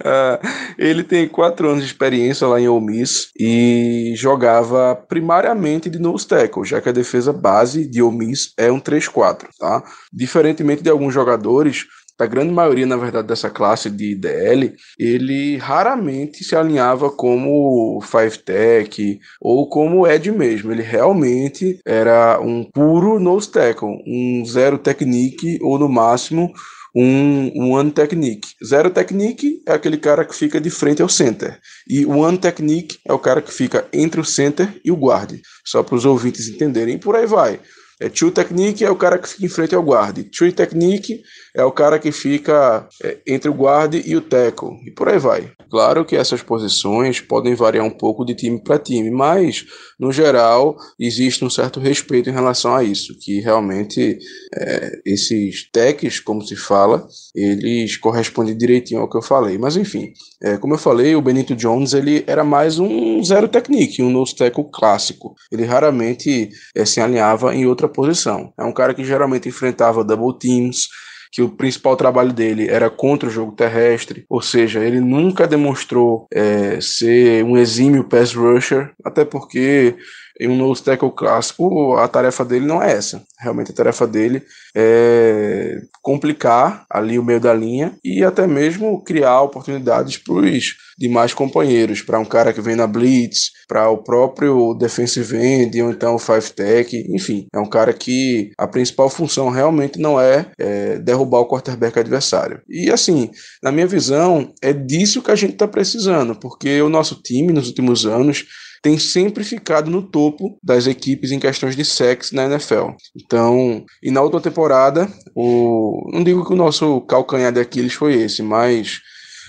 Uh, ele tem quatro anos de experiência lá em Ole Miss e jogava primariamente de nose tackle, já que a defesa base de Ole Miss é um 3-4, tá? Diferentemente de alguns jogadores da grande maioria, na verdade, dessa classe de DL, ele raramente se alinhava como Five Tech ou como Ed mesmo. Ele realmente era um puro nose tackle, um zero technique ou no máximo um one technique. Zero technique é aquele cara que fica de frente ao center. E one technique é o cara que fica entre o center e o guard. Só para os ouvintes entenderem. E por aí vai. É, two technique é o cara que fica em frente ao guard. Three technique é o cara que fica é, entre o guard e o tackle. E por aí vai. Claro que essas posições podem variar um pouco de time para time, mas no geral existe um certo respeito em relação a isso, que realmente é, esses techs, como se fala, eles correspondem direitinho ao que eu falei. Mas enfim, é, como eu falei, o Benito Jones ele era mais um zero technique, um nose tackle clássico. Ele raramente é, se alinhava em outra posição. É um cara que geralmente enfrentava double teams, que o principal trabalho dele era contra o jogo terrestre, ou seja, ele nunca demonstrou é, ser um exímio pass rusher, até porque em um nose tackle clássico, a tarefa dele não é essa. Realmente a tarefa dele é complicar ali o meio da linha e até mesmo criar oportunidades para os demais companheiros, para um cara que vem na blitz, para o próprio defensive end ou então o five tech, enfim, é um cara que a principal função realmente não é, é derrubar o quarterback adversário. E assim, na minha visão, é disso que a gente está precisando, porque o nosso time nos últimos anos tem sempre ficado no topo das equipes em questões de sexo na NFL. Então, e na última temporada, o, não digo que o nosso calcanhar de Aquiles foi esse, mas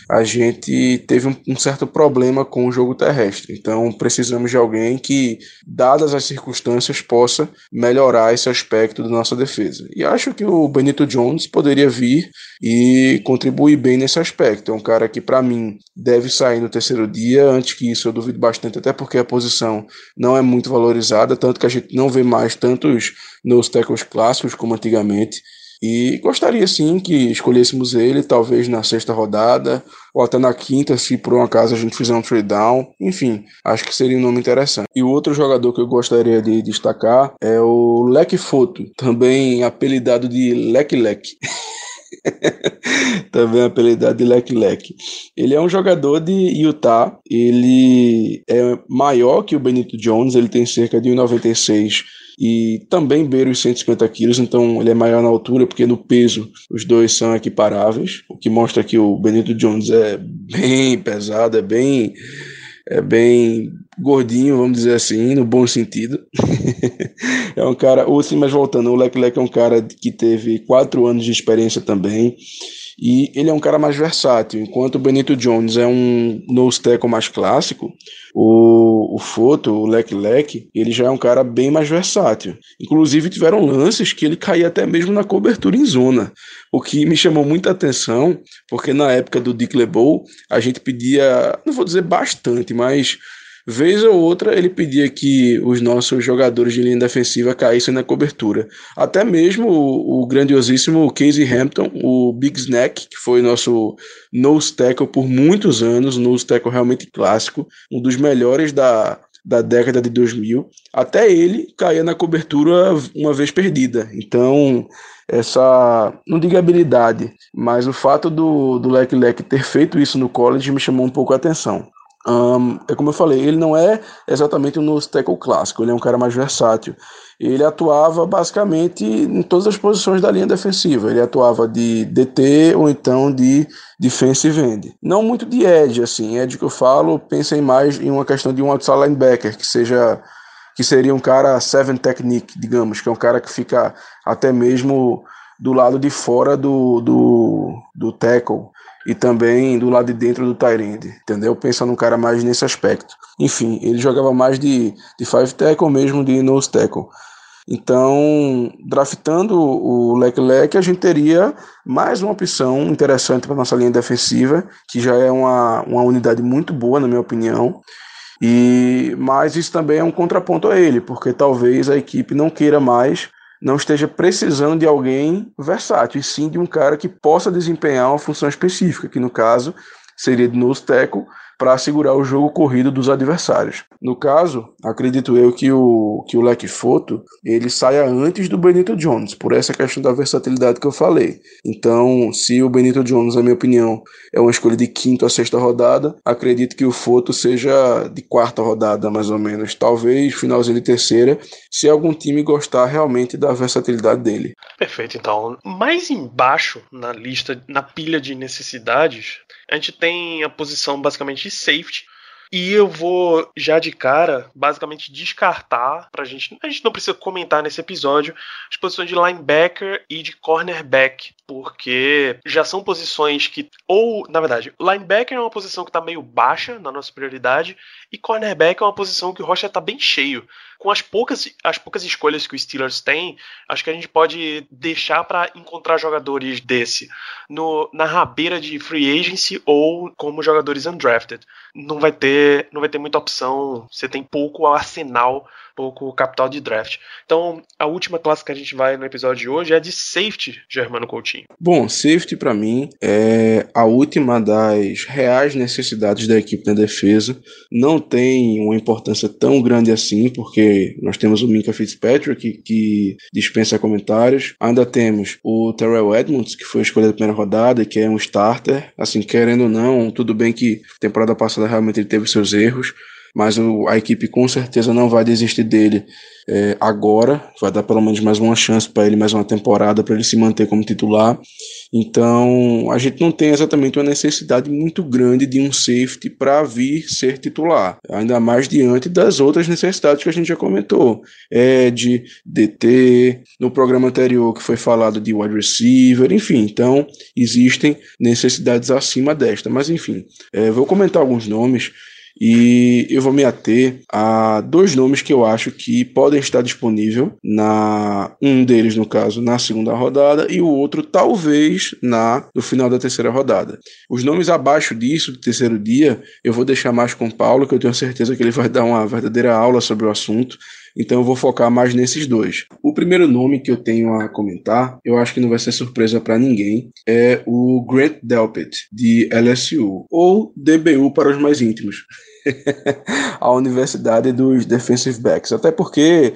a gente teve um, um, certo problema com o jogo terrestre. Então, precisamos de alguém que, dadas as circunstâncias, possa melhorar esse aspecto da nossa defesa. E acho que o Benito Jones poderia vir e contribuir bem nesse aspecto. É um cara que, para mim, deve sair no terceiro dia. Antes que isso, eu duvido bastante, até porque a posição não é muito valorizada, tanto que a gente não vê mais tantos nos tackles clássicos como antigamente. E gostaria sim que escolhêssemos ele, talvez na sexta rodada, ou até na quinta, se por um acaso a gente fizer um trade down. Enfim, acho que seria um nome interessante. E o outro jogador que eu gostaria de destacar é o Leque Foto, também apelidado de Leque Leque. também apelidado de Leque Leque. Ele é um jogador de Utah, ele é maior que o Benito Jones, ele tem cerca de 1,96 e também beira os 150 quilos, então ele é maior na altura, porque no peso os dois são equiparáveis, o que mostra que o Benito Jones é bem pesado, é bem, é bem gordinho, vamos dizer assim, no bom sentido. é um cara, ou sim, mas voltando, o Leclerc é um cara que teve quatro anos de experiência também, e ele é um cara mais versátil. Enquanto o Benito Jones é um nose tackle mais clássico, o, o Foto, o Leque Leque, ele já é um cara bem mais versátil. Inclusive tiveram lances que ele caía até mesmo na cobertura em zona, o que me chamou muita atenção, porque na época do Dick LeBeau, a gente pedia, não vou dizer bastante, mas Vez ou outra ele pedia que os nossos jogadores de linha defensiva caíssem na cobertura. Até mesmo o, o grandiosíssimo Casey Hampton, o Big Snack, que foi nosso nose tackle por muitos anos, nose tackle realmente clássico, um dos melhores da, da década de 2000, até ele caía na cobertura uma vez perdida. Então, essa, não digo habilidade, mas o fato do, do Leque ter feito isso no college me chamou um pouco a atenção. Um, é como eu falei, ele não é exatamente um nose tackle clássico, ele é um cara mais versátil. Ele atuava basicamente em todas as posições da linha defensiva. Ele atuava de DT ou então de defensive end. Não muito de edge, assim. Edge que eu falo, pensem mais em uma questão de um outside linebacker, que seja que seria um cara seven technique, digamos, que é um cara que fica até mesmo do lado de fora do, do, do tackle e também do lado de dentro do Tyrande, entendeu? Pensando num cara mais nesse aspecto. Enfim, ele jogava mais de, de five tackle mesmo de nose tackle. Então, draftando o Leclerc, a gente teria mais uma opção interessante para nossa linha defensiva, que já é uma, uma unidade muito boa, na minha opinião. E mas isso também é um contraponto a ele, porque talvez a equipe não queira mais não esteja precisando de alguém versátil, e sim de um cara que possa desempenhar uma função específica, que no caso seria de nose tackle, para segurar o jogo corrido dos adversários. No caso, acredito eu que o, que o Leque Foto ele saia antes do Benito Jones, por essa questão da versatilidade que eu falei. Então, se o Benito Jones, na minha opinião, é uma escolha de quinta a sexta rodada, acredito que o Foto seja de quarta rodada, mais ou menos. Talvez finalzinho de terceira, se algum time gostar realmente da versatilidade dele. Perfeito, então. Mais embaixo na lista, na pilha de necessidades, a gente tem a posição basicamente de safety. E eu vou já de cara, basicamente, descartar pra gente. A gente não precisa comentar nesse episódio as posições de linebacker e de cornerback, porque já são posições que. Ou, na verdade, linebacker é uma posição que tá meio baixa na nossa prioridade, e cornerback é uma posição que o Rocha tá bem cheio com as poucas, as poucas escolhas que o Steelers tem, acho que a gente pode deixar para encontrar jogadores desse no, na rabeira de free agency ou como jogadores undrafted. Não vai ter, não vai ter muita opção. Você tem pouco arsenal pouco capital de draft. Então, a última classe que a gente vai no episódio de hoje é de safety, Germano Coutinho. Bom, safety para mim é a última das reais necessidades da equipe na defesa. Não tem uma importância tão grande assim, porque nós temos o Minka Fitzpatrick, que, que dispensa comentários. Ainda temos o Terrell Edmonds, que foi escolhido na primeira rodada, que é um starter. Assim, querendo ou não, tudo bem que temporada passada realmente ele teve seus erros, mas o, a equipe com certeza não vai desistir dele é, agora, vai dar pelo menos mais uma chance para ele, mais uma temporada para ele se manter como titular. Então, a gente não tem exatamente uma necessidade muito grande de um safety para vir ser titular, ainda mais diante das outras necessidades que a gente já comentou. Ed, DT, no programa anterior que foi falado de wide receiver, enfim, então existem necessidades acima desta. Mas enfim, é, vou comentar alguns nomes e eu vou me ater a dois nomes que eu acho que podem estar disponível na um deles no caso na segunda rodada e o outro talvez na no final da terceira rodada. Os nomes abaixo disso, do terceiro dia, eu vou deixar mais com o Paulo, que eu tenho certeza que ele vai dar uma verdadeira aula sobre o assunto. Então eu vou focar mais nesses dois. O primeiro nome que eu tenho a comentar, eu acho que não vai ser surpresa para ninguém, é o Grant Delpit de LSU ou DBU para os mais íntimos. a Universidade dos Defensive Backs. Até porque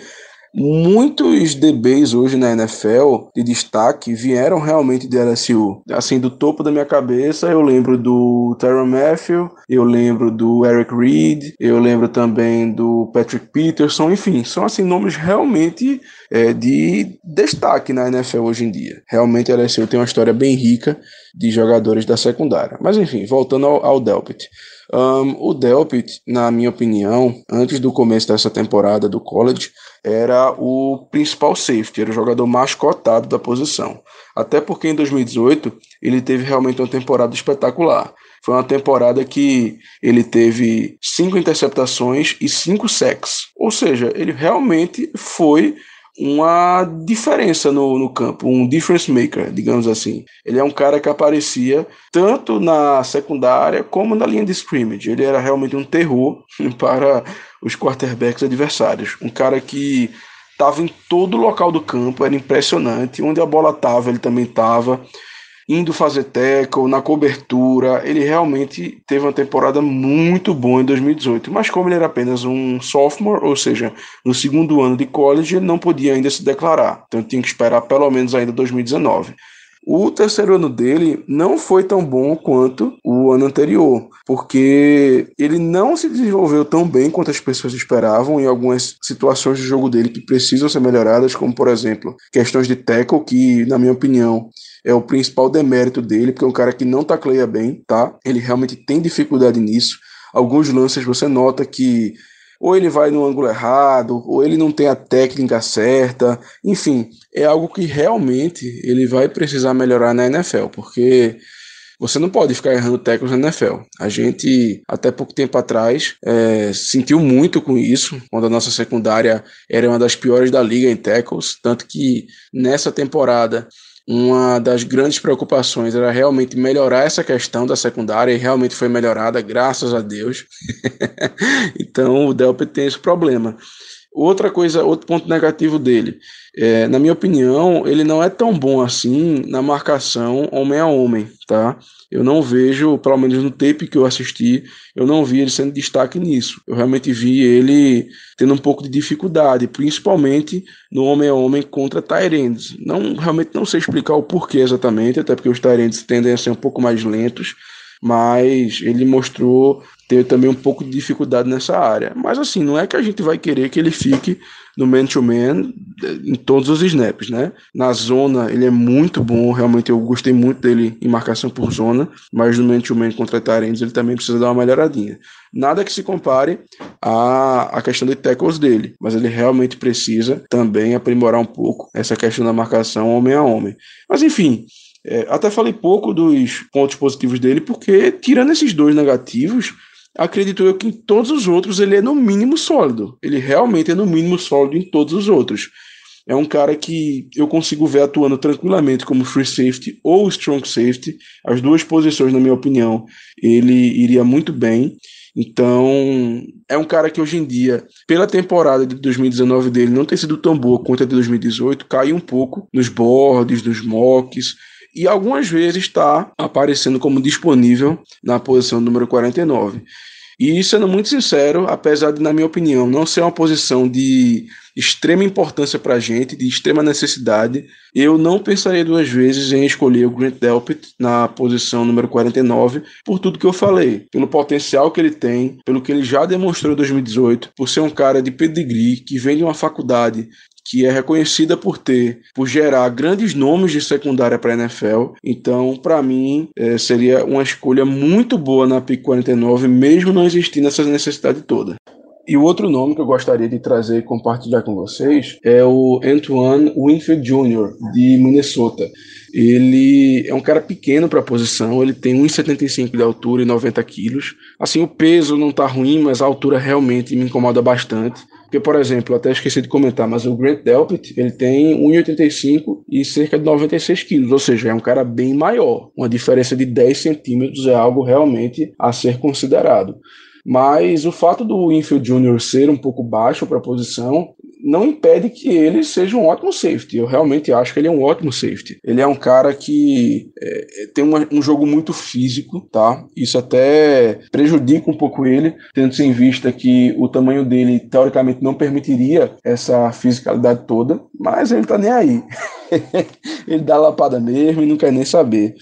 muitos DBs hoje na NFL de destaque vieram realmente de LSU. Assim, do topo da minha cabeça, eu lembro do Tyron Matthew, eu lembro do Eric Reed, eu lembro também do Patrick Peterson, enfim, são assim nomes realmente é, de destaque na NFL hoje em dia. Realmente a LSU tem uma história bem rica de jogadores da secundária. Mas enfim, voltando ao, ao Delpit. Um, o Delpit, na minha opinião, antes do começo dessa temporada do college, era o principal safety, era o jogador mais cotado da posição. Até porque em 2018 ele teve realmente uma temporada espetacular. Foi uma temporada que ele teve cinco interceptações e cinco sacks. Ou seja, ele realmente foi uma diferença no, no campo, um difference maker, digamos assim. Ele é um cara que aparecia tanto na secundária como na linha de scrimmage. Ele era realmente um terror para os quarterbacks adversários. Um cara que estava em todo local do campo, era impressionante. Onde a bola estava, ele também estava indo fazer tackle, na cobertura. Ele realmente teve uma temporada muito boa em 2018. Mas como ele era apenas um sophomore, ou seja, no segundo ano de college, ele não podia ainda se declarar. Então tinha que esperar pelo menos ainda 2019. O terceiro ano dele não foi tão bom quanto o ano anterior, porque ele não se desenvolveu tão bem quanto as pessoas esperavam em algumas situações do jogo dele que precisam ser melhoradas, como por exemplo, questões de tackle, que na minha opinião é o principal demérito dele, porque é um cara que não tacleia bem, tá? Ele realmente tem dificuldade nisso. Alguns lances você nota que ou ele vai no ângulo errado, ou ele não tem a técnica certa. Enfim, é algo que realmente ele vai precisar melhorar na NFL, porque você não pode ficar errando tackles na NFL. A gente, até pouco tempo atrás, é, sentiu muito com isso, quando a nossa secundária era uma das piores da liga em tackles, tanto que nessa temporada uma das grandes preocupações era realmente melhorar essa questão da secundária e realmente foi melhorada, graças a Deus. então o Delpit tem esse problema. Outra coisa, outro ponto negativo dele, é, na minha opinião, ele não é tão bom assim na marcação homem a homem, tá? Eu não vejo, pelo menos no tape que eu assisti, eu não vi ele sendo destaque nisso. Eu realmente vi ele tendo um pouco de dificuldade, principalmente no homem a homem contra Tyrands. Não, realmente não sei explicar o porquê exatamente, até porque os Tyrands tendem a ser um pouco mais lentos, mas ele mostrou ter também um pouco de dificuldade nessa área. Mas assim, não é que a gente vai querer que ele fique no man-to-man eh, em todos os snaps, né? Na zona ele é muito bom, realmente eu gostei muito dele em marcação por zona, mas no man-to-man contra Tyrants ele também precisa dar uma melhoradinha. Nada que se compare à, à questão de tackles dele, mas ele realmente precisa também aprimorar um pouco essa questão da marcação homem a homem. Mas enfim, é, até falei pouco dos pontos positivos dele, porque tirando esses dois negativos, acredito eu que em todos os outros ele é no mínimo sólido. Ele realmente é no mínimo sólido em todos os outros. É um cara que eu consigo ver atuando tranquilamente como free safety ou strong safety. As duas posições, na minha opinião, ele iria muito bem. Então, é um cara que hoje em dia, pela temporada de 2019 dele não ter sido tão boa quanto a de 2018, caiu um pouco nos boards, nos mocks e algumas vezes está aparecendo como disponível na posição número 49. E sendo muito sincero, apesar de, na minha opinião, não ser uma posição de extrema importância para a gente, de extrema necessidade, eu não pensaria duas vezes em escolher o Grant Delpit na posição número 49, por tudo que eu falei, pelo potencial que ele tem, pelo que ele já demonstrou em 2018, por ser um cara de pedigree que vem de uma faculdade que é reconhecida por ter, por gerar grandes nomes de secundária para a NFL. Então, para mim, é, seria uma escolha muito boa na PIC 49, mesmo não existindo essa necessidade toda. E o outro nome que eu gostaria de trazer e compartilhar com vocês é o Antoine Winfield Jr., de Minnesota. Ele é um cara pequeno para a posição, ele tem 1,75 de altura e 90 quilos. Assim, o peso não está ruim, mas a altura realmente me incomoda bastante. Porque, por exemplo, até esqueci de comentar, mas o Grant Delpit, ele tem 1,85 e cerca de 96 quilos, ou seja, é um cara bem maior. Uma diferença de 10 centímetros é algo realmente a ser considerado. Mas o fato do Winfield Jr. ser um pouco baixo para a posição não impede que ele seja um ótimo safety. Eu realmente acho que ele é um ótimo safety. Ele é um cara que é, tem uma, um jogo muito físico, tá? Isso até prejudica um pouco ele, tendo-se em vista que o tamanho dele, teoricamente, não permitiria essa fisicalidade toda, mas ele tá nem aí. ele dá lapada mesmo e não quer nem saber.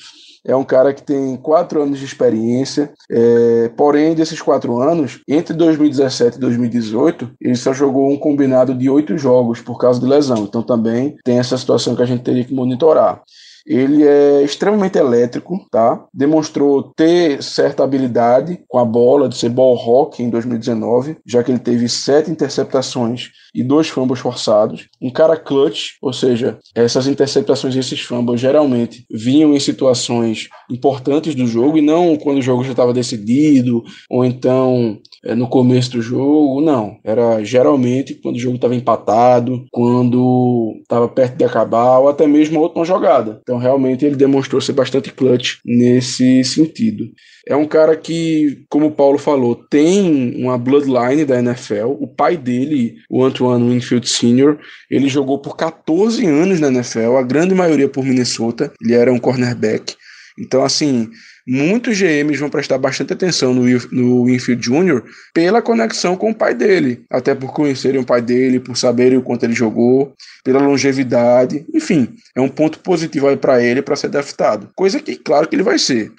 É um cara que tem quatro anos de experiência, é, porém, desses quatro anos, entre 2017 e 2018, ele só jogou um combinado de oito jogos por causa de lesão. Então também tem essa situação que a gente teria que monitorar. Ele é extremamente elétrico, tá? Demonstrou ter certa habilidade com a bola, de ser ball rock em 2019, já que ele teve sete interceptações e dois fumbles forçados. Um cara clutch, ou seja, essas interceptações e esses fumbles geralmente vinham em situações importantes do jogo e não quando o jogo já estava decidido ou então no começo do jogo, não. Era geralmente quando o jogo estava empatado, quando estava perto de acabar ou até mesmo a última jogada. Então realmente ele demonstrou ser bastante clutch nesse sentido. É um cara que, como o Paulo falou, tem uma bloodline da NFL. O pai dele, o Antoine Winfield Sr., ele jogou por 14 anos na NFL, a grande maioria por Minnesota. Ele era um cornerback. Então, assim, muitos GMs vão prestar bastante atenção no, no Winfield Jr. pela conexão com o pai dele, até por conhecerem o pai dele, por saberem o quanto ele jogou, pela longevidade, enfim, é um ponto positivo aí para ele para ser draftado. Coisa que, claro, que ele vai ser.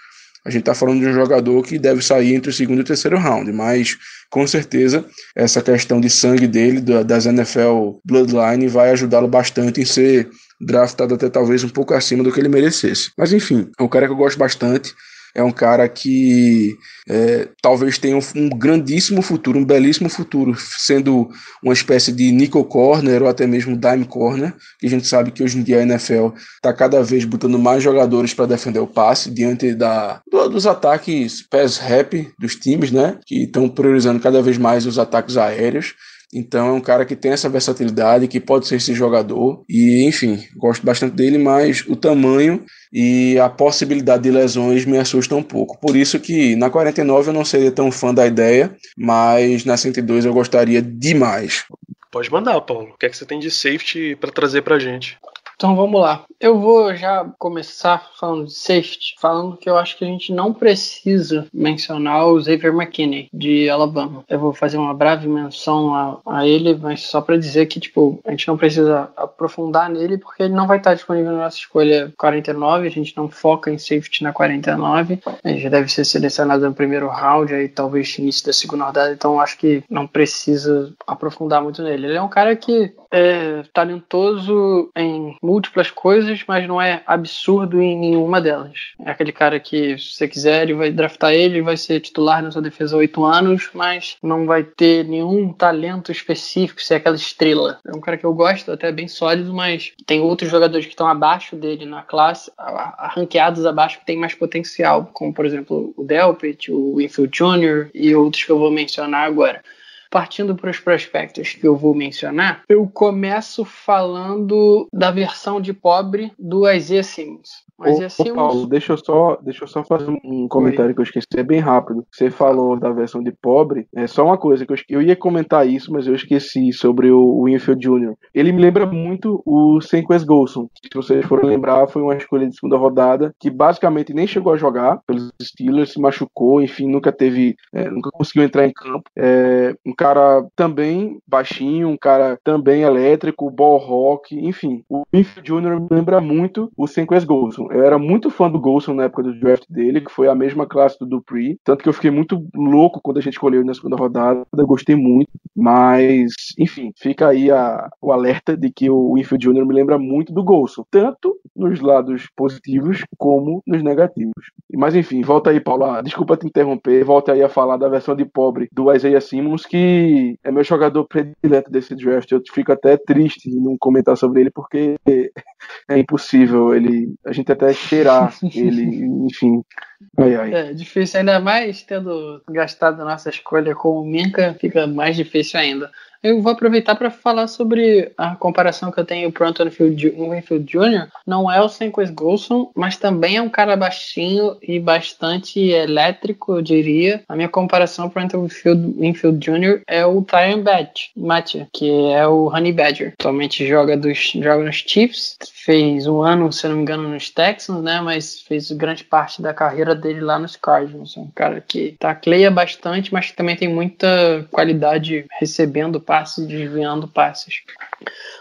A gente está falando de um jogador que deve sair entre o segundo e o terceiro round, mas com certeza essa questão de sangue dele, das NFL Bloodline, vai ajudá-lo bastante em ser draftado até talvez um pouco acima do que ele merecesse. Mas enfim, é um cara que eu gosto bastante é um cara que é, talvez tenha um, um, grandíssimo futuro, um belíssimo futuro, sendo uma espécie de nickel corner ou até mesmo dime corner, que a gente sabe que hoje em dia a NFL está cada vez botando mais jogadores para defender o passe diante da, do, dos ataques pass rap dos times, né, que estão priorizando cada vez mais os ataques aéreos. Então é um cara que tem essa versatilidade, que pode ser esse jogador. E, enfim, gosto bastante dele, mas o tamanho e a possibilidade de lesões me assusta um pouco. Por isso que na 49 eu não seria tão fã da ideia, mas na 102 eu gostaria demais. Pode mandar, Paulo. O que é que você tem de safety para trazer pra gente? Então vamos lá. Eu vou já começar falando de safety, falando que eu acho que a gente não precisa mencionar o Xavier McKinney de Alabama. Eu vou fazer uma breve menção a, a ele, mas só para dizer que tipo a gente não precisa aprofundar nele porque ele não vai estar disponível na nossa escolha 49. A gente não foca em safety na 49. Ele já deve ser selecionado no primeiro round, aí talvez início da segunda rodada. Então acho que não precisa aprofundar muito nele. Ele é um cara que é talentoso em múltiplas coisas, mas não é absurdo em nenhuma delas. É aquele cara que, se você quiser, ele vai draftar ele, vai ser titular na sua defesa há oito anos, mas não vai ter nenhum talento específico, ser aquela estrela. É um cara que eu gosto, até bem sólido, mas tem outros jogadores que estão abaixo dele na classe, ranqueados abaixo, que tem mais potencial, como por exemplo o Delpit, o Winfield Jr. e outros que eu vou mencionar agora partindo para os prospectos que eu vou mencionar, eu começo falando da versão de pobre do Isaiah Simmons. Mas ô, assim, ô Paulo, deixa eu, só, deixa eu só fazer um comentário Oi. que eu esqueci, é bem rápido. Você falou da versão de pobre, é só uma coisa que eu, eu ia comentar isso, mas eu esqueci sobre o Winfield Jr. Ele me lembra muito o Senquez Golson. Se vocês forem lembrar, foi uma escolha de segunda rodada que basicamente nem chegou a jogar pelos Steelers, se machucou, enfim, nunca teve, é, nunca conseguiu entrar em campo. É, um cara também baixinho, um cara também elétrico, ball rock, enfim. O Winfield Jr. me lembra muito o Senquez Golson. Eu era muito fã do Golson na época do draft dele, que foi a mesma classe do Dupree. Tanto que eu fiquei muito louco quando a gente escolheu na segunda rodada. Gostei muito. Mas, enfim, fica aí a, o alerta de que o Winfield Jr. me lembra muito do Golson. Tanto nos lados positivos como nos negativos. Mas enfim, volta aí, Paula. Desculpa te interromper. Volta aí a falar da versão de pobre do Isaiah Simmons, que é meu jogador predileto desse draft. Eu fico até triste em não comentar sobre ele, porque é impossível. Ele, a gente até cheirar ele, enfim. Ai, ai. É difícil, ainda mais tendo gastado a nossa escolha com o Minka, fica mais difícil ainda. Eu vou aproveitar para falar sobre a comparação que eu tenho pro Anthony Winfield Jr. Não é o Senquez Golson, mas também é um cara baixinho e bastante elétrico, eu diria. A minha comparação pro Anthony Winfield Jr. é o Tyron Batch, Mattia, que é o Honey Badger. Atualmente joga, dos, joga nos Chiefs, fez um ano, se não me engano, nos Texans, né? Mas fez grande parte da carreira dele lá nos Cardinals. É um cara que tacleia bastante, mas que também tem muita qualidade recebendo passes, desviando passes.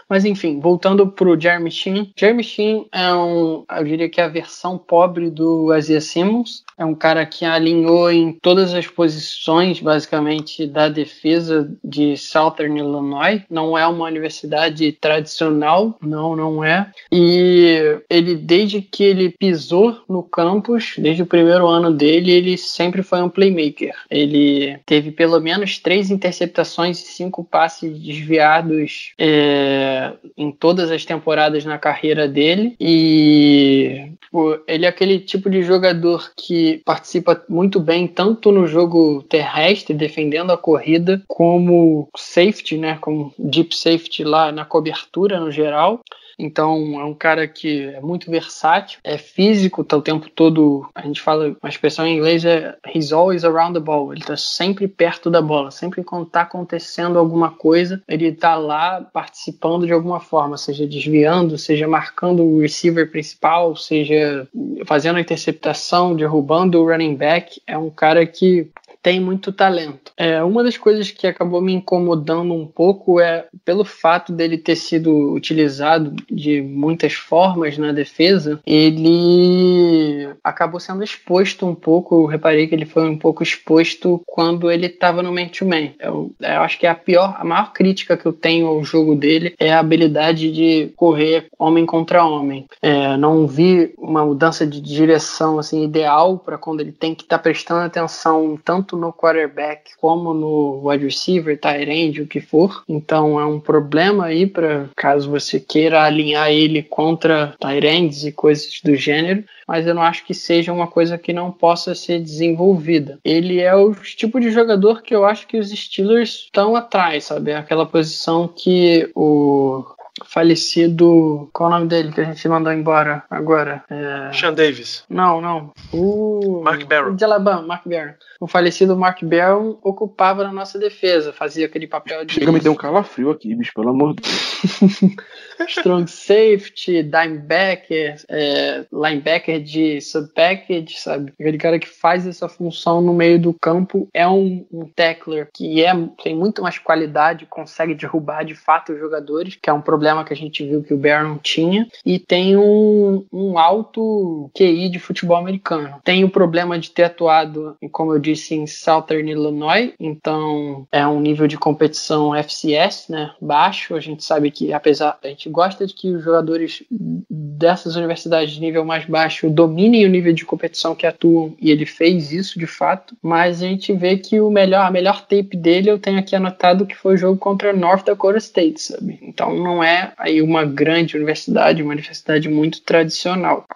Mas enfim, voltando pro Jeremy Sheen. Jeremy Sheen é um, eu diria que é a versão pobre do Isaiah Simmons. É um cara que alinhou em todas as posições, basicamente, da defesa de Southern Illinois. Não é uma universidade tradicional, não, não é. E ele, desde que ele pisou no campus, desde o primeiro ano dele, ele sempre foi um playmaker. Ele teve pelo menos três interceptações e cinco passes desviados é, em todas as temporadas na carreira dele. E pô, ele é aquele tipo de jogador que participa muito bem tanto no jogo terrestre, defendendo a corrida, como safety, né, como deep safety lá na cobertura no geral. Então é um cara que é muito versátil, é físico, tá o tempo todo. A gente fala, uma expressão em inglês é he's always around the ball. Ele tá sempre perto da bola, sempre quando tá acontecendo alguma coisa, ele tá lá participando de alguma forma, seja desviando, seja marcando o receiver principal, seja fazendo a interceptação, derrubando o running back. É um cara que tem muito talento. É, uma das coisas que acabou me incomodando um pouco é pelo fato dele ter sido utilizado de muitas formas na defesa, ele acabou sendo exposto um pouco. Eu reparei que ele foi um pouco exposto quando ele estava no man-to-man. Eu, eu, acho que é a pior, a maior crítica que eu tenho ao jogo dele é a habilidade de correr homem contra homem. É, não vi uma mudança de direção assim ideal para quando ele tem que estar tá prestando atenção tanto tanto no quarterback como no wide receiver, tight end, o que for. Então é um problema aí para caso você queira alinhar ele contra tight ends e coisas do gênero mas eu não acho que seja uma coisa que não possa ser desenvolvida. Ele é o tipo de jogador que eu acho que os Steelers estão atrás, sabe? É aquela posição que o falecido. Qual o nome dele que a gente mandou embora agora? É... Sean Davis. Não, não. O. Mark Barron. De Alabama, Mark Barron. O falecido Mark Barron ocupava na nossa defesa, fazia aquele papel de. Chega, me deu um calafrio aqui, bicho, pelo amor de Deus. Strong safety, linebacker, é, linebacker de sub-package, sabe? Aquele cara que faz essa função no meio do campo é um, um tackler que é, tem muito mais qualidade, consegue derrubar de fato os jogadores, que é um problema que a gente viu que o Barron tinha, e tem um, um alto QI de futebol americano. Tem o problema de ter atuado, como eu disse, em Southern Illinois, então é um nível de competição FCS, né? Baixo. A gente sabe que, apesar, a gente gosta de que os jogadores dessas universidades de nível mais baixo dominem o nível de competição que atuam, e ele fez isso de fato, mas a gente vê que o melhor, a melhor tape dele eu tenho aqui anotado que foi o jogo contra North Dakota State, sabe? Então não é aí uma grande universidade, uma universidade muito tradicional.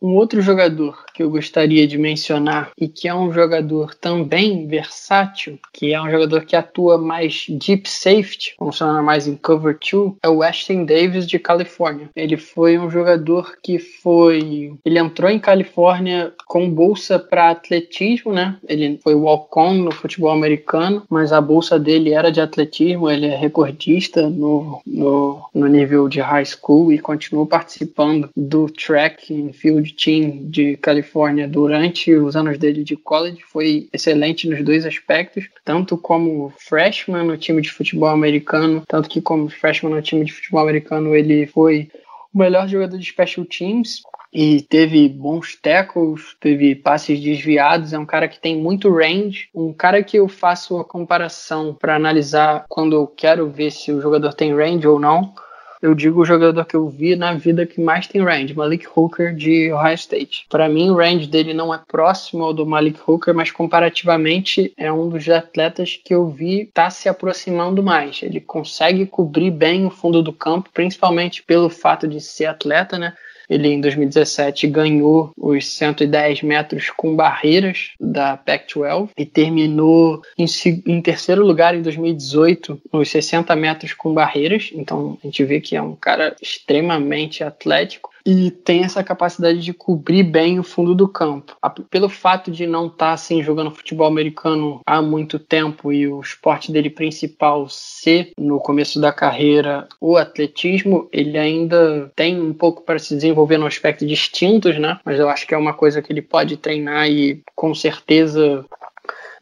Um outro jogador que eu gostaria de mencionar e que é um jogador também versátil, que é um jogador que atua mais deep safety, funciona mais em cover 2, é o Ashton Davis de Califórnia. Ele foi um jogador que foi, ele entrou em Califórnia com bolsa para atletismo, né? Ele foi walk-on no futebol americano, mas a bolsa dele era de atletismo, ele é recordista no, no, no nível de high school e continuou participando do track and field team de Califórnia Califórnia durante os anos dele de college foi excelente nos dois aspectos, tanto como freshman no time de futebol americano, tanto que como freshman no time de futebol americano ele foi o melhor jogador de special teams e teve bons tackles, teve passes desviados, é um cara que tem muito range, um cara que eu faço a comparação para analisar quando eu quero ver se o jogador tem range ou não eu digo o jogador que eu vi na vida que mais tem range, Malik Hooker de Ohio State. Para mim, o range dele não é próximo ao do Malik Hooker, mas comparativamente é um dos atletas que eu vi tá se aproximando mais. Ele consegue cobrir bem o fundo do campo, principalmente pelo fato de ser atleta, né? Ele, em 2017, ganhou os 110 metros com barreiras da Pac-12 e terminou em, em, terceiro lugar em 2018 nos 60 metros com barreiras. Então, a gente vê que é um cara extremamente atlético e tem essa capacidade de cobrir bem o fundo do campo. Pelo fato de não estar tá, assim jogando futebol americano há muito tempo e o esporte dele principal ser no começo da carreira o atletismo, ele ainda tem um pouco para se desenvolver no aspecto de instintos, né? Mas eu acho que é uma coisa que ele pode treinar e com certeza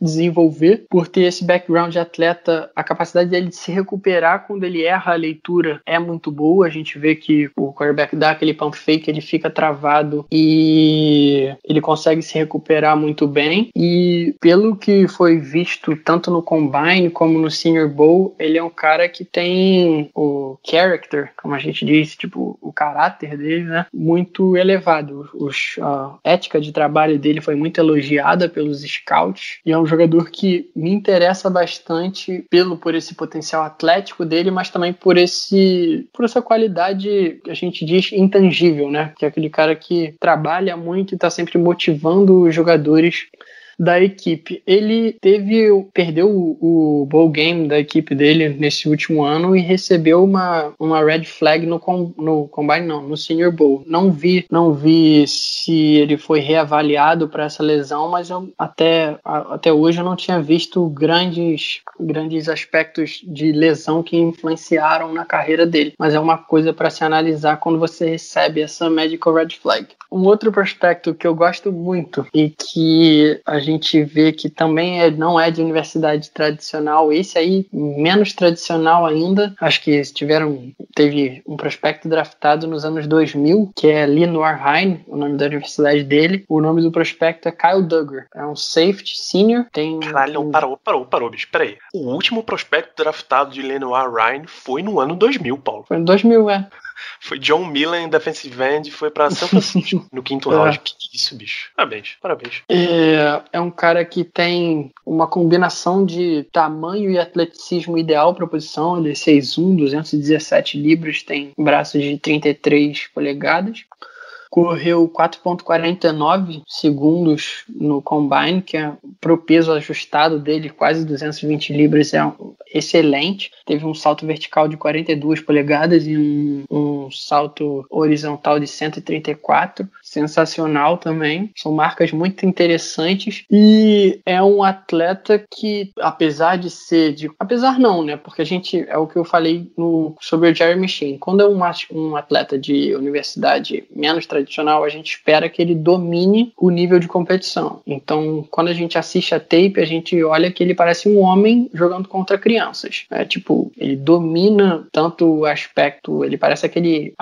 desenvolver por ter esse background de atleta, a capacidade dele de se recuperar quando ele erra a leitura é muito boa. A gente vê que o quarterback dá aquele pump fake, ele fica travado e ele consegue se recuperar muito bem. E pelo que foi visto tanto no Combine como no Senior Bowl, ele é um cara que tem o character, como a gente diz, tipo, o caráter dele, né, muito elevado. Os, a ética de trabalho dele foi muito elogiada pelos scouts e é um jogador que me interessa bastante pelo por esse potencial atlético dele, mas também por esse por essa qualidade que a gente diz intangível, né? Que é aquele cara que trabalha muito e está sempre motivando os jogadores da equipe. Ele teve perdeu o, o bowl game da equipe dele nesse último ano e recebeu uma, uma red flag no, com, no combine não, no senior bowl. Não vi, não vi se ele foi reavaliado para essa lesão, mas eu, até até hoje eu não tinha visto grandes grandes aspectos de lesão que influenciaram na carreira dele. Mas é uma coisa para se analisar quando você recebe essa medical red flag. Um outro prospecto que eu gosto muito e que a gente vê que também é, não é de universidade tradicional, esse aí menos tradicional ainda. Acho que tiveram teve um prospecto draftado nos anos 2000, que é Lenoir Hine, o nome da universidade dele. O nome do prospecto é Kyle Duggar. É um safety senior. Tem Caralho, não, parou, parou, parou, bicho. Peraí. O último prospecto draftado de Lenoir Ryan foi no ano 2000, Paulo. Foi em 2000, é. Foi John Millen, defensive end, foi para São Francisco no quinto é. round. Que isso, bicho. Parabéns, parabéns. É, é um cara que tem uma combinação de tamanho e atleticismo ideal para a posição. Ele é 6'1", 217 libras, tem braços de 33 polegadas correu 4.49 segundos no combine, que é pro peso ajustado dele, quase 220 libras, é, excelente. Teve um salto vertical de 42 polegadas e um, um salto horizontal de 134 sensacional também. São marcas muito interessantes e é um atleta que, apesar de ser de, apesar não, né? Porque a gente é o que eu falei no, sobre o Jeremy Sheen. Quando é um, um atleta de universidade menos tradicional, a gente espera que ele domine o nível de competição. Então, quando a gente assiste a tape, a gente olha que ele parece um homem jogando contra crianças. É tipo, ele domina tanto o aspecto, ele parece aquele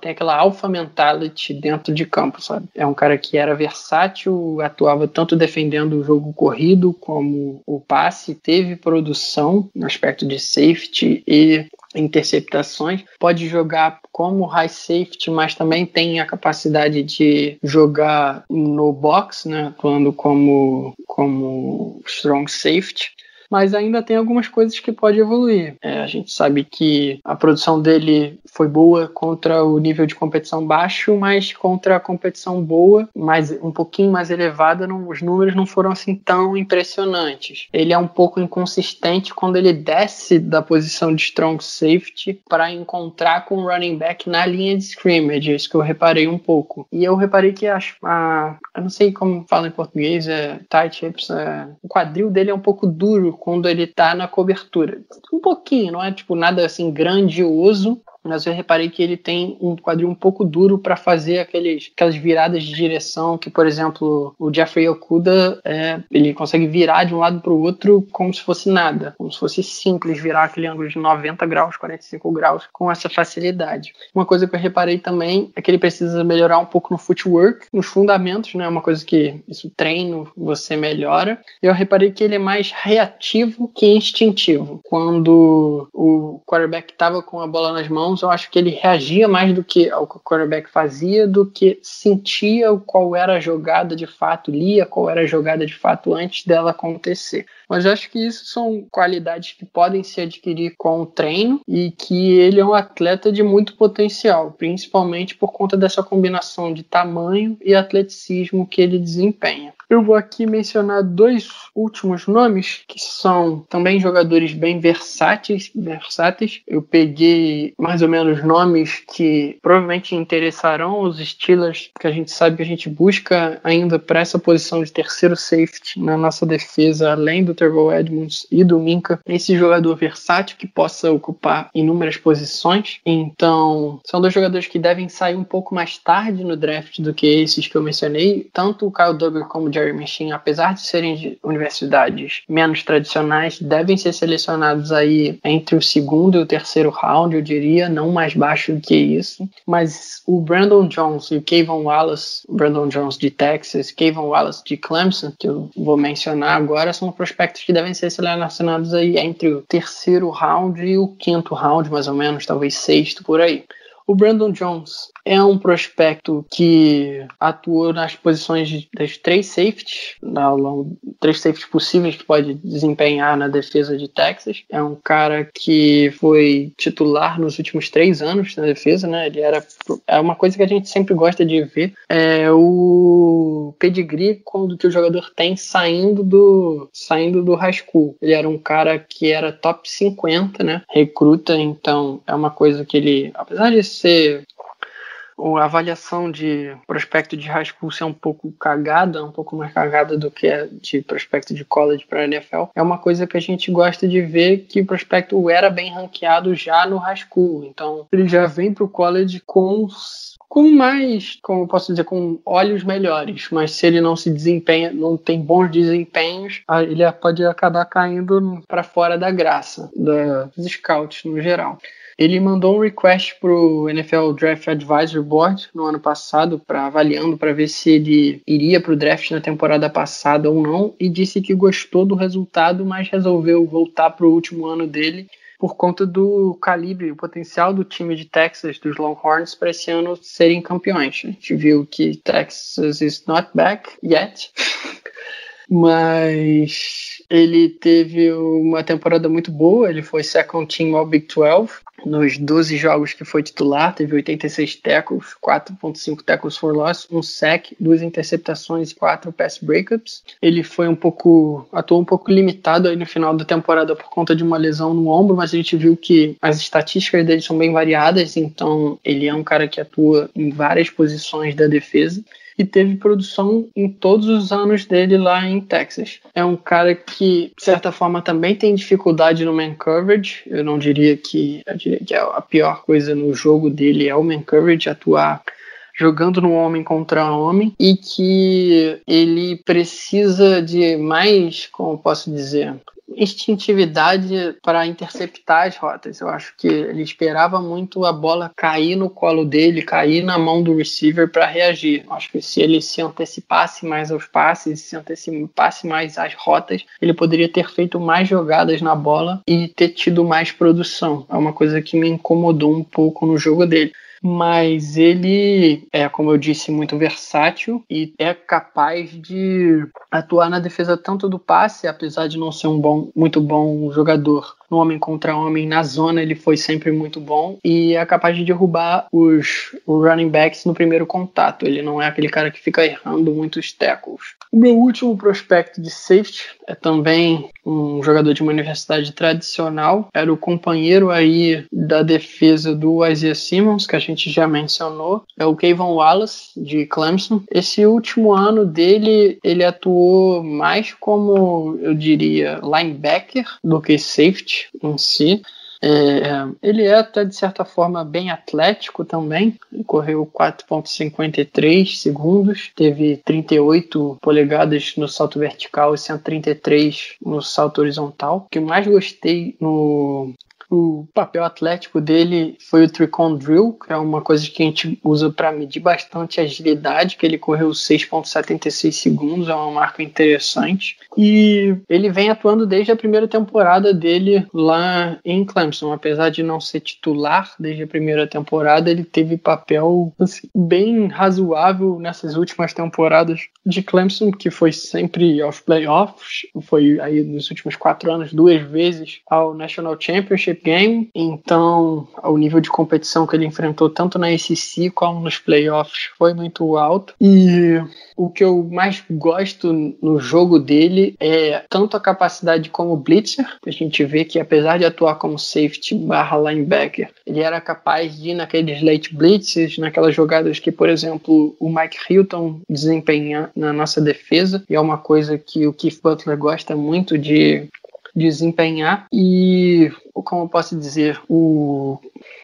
tem aquela alpha mentality dentro de campo sabe? É um cara que era versátil, atuava tanto defendendo o jogo corrido como o passe, teve produção no aspecto de safety e interceptações, pode jogar como high safety, mas também tem a capacidade de jogar no box, né, atuando como como strong safety mas ainda tem algumas coisas que pode evoluir. É, a gente sabe que a produção dele foi boa contra o nível de competição baixo, mas contra a competição boa, mais um pouquinho mais elevada, não, os números não foram assim tão impressionantes. Ele é um pouco inconsistente quando ele desce da posição de strong safety para encontrar com o running back na linha de scrimmage, é isso que eu reparei um pouco. E eu reparei que a, a eu não sei como fala em português, é tight hips, é, o quadril dele é um pouco duro quando ele tá na cobertura. Um pouquinho, não é tipo nada assim grandioso, mas eu reparei que ele tem um quadril um pouco duro para fazer aqueles, aquelas viradas de direção que, por exemplo, o Jeffrey Okuda é, ele consegue virar de um lado para o outro como se fosse nada, como se fosse simples virar aquele ângulo de 90 graus, 45 graus com essa facilidade. Uma coisa que eu reparei também é que ele precisa melhorar um pouco no footwork, nos fundamentos, né? Uma coisa que isso treino você melhora. Eu reparei que ele é mais reativo que instintivo. Quando o quarterback estava com a bola nas mãos eu acho que ele reagia mais do que ao que o quarterback fazia, do que sentia qual era a jogada de fato, lia qual era a jogada de fato antes dela acontecer. Mas acho que isso são qualidades que podem se adquirir com o treino e que ele é um atleta de muito potencial, principalmente por conta dessa combinação de tamanho e atleticismo que ele desempenha. Eu vou aqui mencionar dois últimos nomes que são também jogadores bem versáteis, versáteis. Eu peguei mais ou menos nomes que provavelmente interessarão os Steelers, que a gente sabe que a gente busca ainda para essa posição de terceiro safety na nossa defesa, além do Terrell Edmonds e do Minka, esse jogador versátil que possa ocupar inúmeras posições. Então, são dois jogadores que devem sair um pouco mais tarde no draft do que esses que eu mencionei, tanto o Kyle Duggar como o Jerry Machine, apesar de serem de universidades menos tradicionais, devem ser selecionados aí entre o segundo e o terceiro round, eu diria, não mais baixo do que isso. Mas o Brandon Jones e o Kayvon Wallace, Brandon Jones de Texas, Kayvon Wallace de Clemson, que eu vou mencionar agora, são prospectos que devem ser selecionados aí entre o terceiro round e o quinto round, mais ou menos, talvez sexto por aí. O Brandon Jones é um prospecto que atuou nas posições das três safeties, três safeties possíveis que pode desempenhar na defesa de Texas. É um cara que foi titular nos últimos três anos na defesa, né? Ele era é uma coisa que a gente sempre gosta de ver é o pedigree quando que o jogador tem saindo do saindo do high school. Ele era um cara que era top 50, né? Recruta, então é uma coisa que ele, apesar de ser a avaliação de prospecto de high school ser um pouco cagada, um pouco mais cagada do que a de prospecto de college para NFL, é uma coisa que a gente gosta de ver que o prospecto era bem ranqueado já no high school. Então, ele já vem para o college com com mais, como eu posso dizer, com olhos melhores, mas se ele não se desempenha, não tem bons desempenhos, ele pode acabar caindo para fora da graça dos scouts no geral. Ele mandou um request pro NFL Draft Advisory Board no ano passado, para avaliando para ver se ele iria pro draft na temporada passada ou não, e disse que gostou do resultado, mas resolveu voltar pro último ano dele por conta do calibre, o potencial do time de Texas, dos Longhorns, para esse ano serem campeões. A gente viu que Texas is not back yet. mas ele teve uma temporada muito boa, ele foi second team ao Big 12, nos 12 jogos que foi titular, teve 86 tackles, 4.5 tackles for loss, um sack, duas interceptações e quatro pass breakups. Ele foi um pouco atuou um pouco limitado aí no final da temporada por conta de uma lesão no ombro, mas a gente viu que as estatísticas dele são bem variadas, então ele é um cara que atua em várias posições da defesa e teve produção em todos os anos dele lá em Texas. É um cara que, de certa forma, também tem dificuldade no man coverage. Eu não diria que, eu diria que a pior coisa no jogo dele é o man coverage, atuar jogando no homem contra homem e que ele precisa de mais, como posso dizer, instintividade para interceptar as rotas. Eu acho que ele esperava muito a bola cair no colo dele, cair na mão do receiver para reagir. Eu acho que se ele se antecipasse mais aos passes, se antecipasse mais às rotas, ele poderia ter feito mais jogadas na bola e ter tido mais produção. É uma coisa que me incomodou um pouco no jogo dele mas ele é, como eu disse, muito versátil e é capaz de atuar na defesa tanto do passe, apesar de não ser um bom, muito bom jogador no homem contra homem, na zona ele foi sempre muito bom e é capaz de derrubar os running backs no primeiro contato. Ele não é aquele cara que fica errando muitos tackles. O meu último prospecto de safety é também um jogador de uma universidade tradicional, era o companheiro aí da defesa do Isaiah Simmons, que a gente já mencionou, é o Kayvon Wallace de Clemson. Esse último ano dele, ele atuou mais como, eu diria, linebacker do que safety em si. É, ele é até de certa forma bem atlético também. Ele correu 4,53 segundos, teve 38 polegadas no salto vertical e 133 no salto horizontal. O que mais gostei no o papel atlético dele foi o Tricon Drill, que é uma coisa que a gente usa para medir bastante agilidade, que ele correu 6.76 segundos, é uma marca interessante. E ele vem atuando desde a primeira temporada dele lá em Clemson, apesar de não ser titular desde a primeira temporada, ele teve papel assim, bem razoável nessas últimas temporadas de Clemson, que foi sempre aos playoffs, foi aí nos últimos quatro anos duas vezes ao National Championship Game, então o nível de competição que ele enfrentou tanto na SEC como nos playoffs foi muito alto. E o que eu mais gosto no jogo dele é tanto a capacidade como blitzer. A gente vê que apesar de atuar como safety barra linebacker, ele era capaz de ir naqueles late blitzes, naquelas jogadas que, por exemplo, o Mike Hilton desempenha na nossa defesa. E é uma coisa que o Keith Butler gosta muito de desempenhar e como eu posso dizer o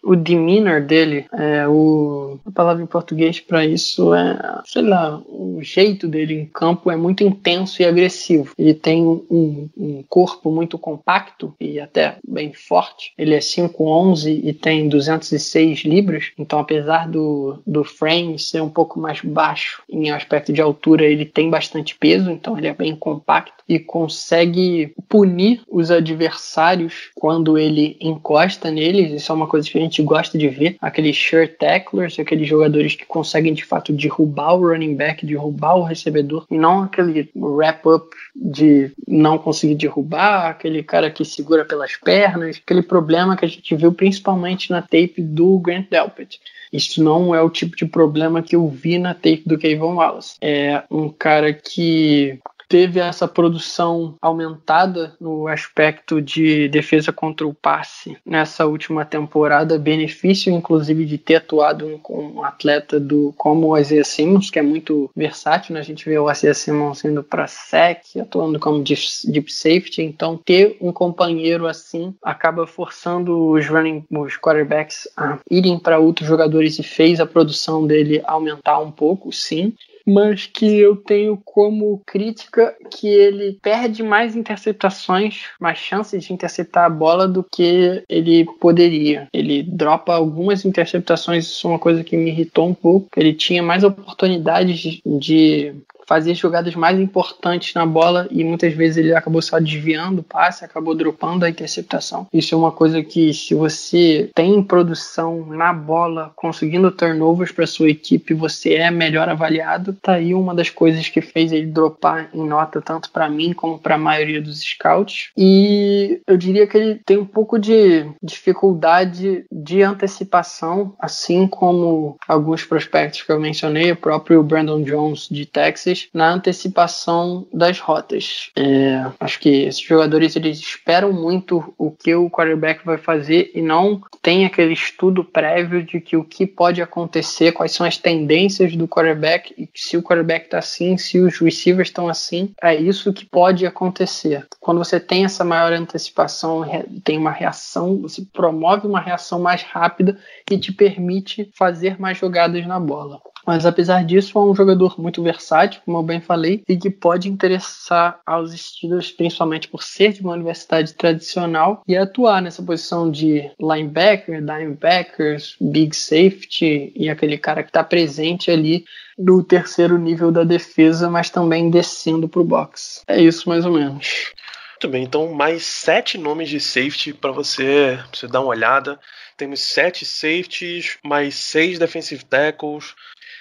o demeanor dele, é, o, a palavra em português para isso é, sei lá, o jeito dele em campo é muito intenso e agressivo. Ele tem um, um corpo muito compacto e até bem forte. Ele é 5'11 e tem 206 libras, então apesar do, do frame ser um pouco mais baixo em aspecto de altura, ele tem bastante peso, então ele é bem compacto e consegue punir os adversários quando ele encosta neles. Isso é uma coisa que a gente gosta de ver. Aqueles sure tacklers, aqueles jogadores que conseguem de fato derrubar o running back, derrubar o recebedor, e não aquele wrap-up de não conseguir derrubar, aquele cara que segura pelas pernas, aquele problema que a gente viu principalmente na tape do Grant Delpit. Isso não é o tipo de problema que eu vi na tape do Kevin Wallace. É um cara que teve essa produção aumentada no aspecto de defesa contra o passe nessa última temporada, benefício inclusive de ter atuado com um atleta do como o Isaiah Simmons, que é muito versátil, né? a gente vê o Isaiah Simmons indo para sec, atuando como deep safety, então ter um companheiro assim acaba forçando os running os quarterbacks a irem para outros jogadores e fez a produção dele aumentar um pouco, sim mas que eu tenho como crítica que ele perde mais interceptações, mais chances de interceptar a bola do que ele poderia. Ele dropa algumas interceptações, isso é uma coisa que me irritou um pouco. Ele tinha mais oportunidades de fazer jogadas mais importantes na bola e muitas vezes ele acabou só desviando o passe, acabou dropando a interceptação. Isso é uma coisa que se você tem produção na bola, conseguindo turnovers para sua equipe, você é melhor avaliado. Tá aí uma das coisas que fez ele dropar em nota tanto para mim como para a maioria dos scouts. E eu diria que ele tem um pouco de dificuldade de antecipação, assim como alguns prospectos que eu mencionei, o próprio Brandon Jones de Texas, na antecipação das rotas. É, acho que esses jogadores eles esperam muito o que o quarterback vai fazer e não tem aquele estudo prévio de que o que pode acontecer, quais são as tendências do quarterback e se o quarterback está assim, se os receivers estão assim, é isso que pode acontecer. Quando você tem essa maior antecipação, tem uma reação, você promove uma reação mais rápida e te permite fazer mais jogadas na bola. Mas apesar disso, é um jogador muito versátil, como eu bem falei, e que pode interessar aos Steelers, principalmente por ser de uma universidade tradicional e atuar nessa posição de linebacker, linebackers, big safety e aquele cara que está presente ali no terceiro nível da defesa, mas também descendo para o box. É isso mais ou menos. Muito bem, então mais sete nomes de safety para você, você dar uma olhada. Temos sete safeties, mais seis defensive tackles,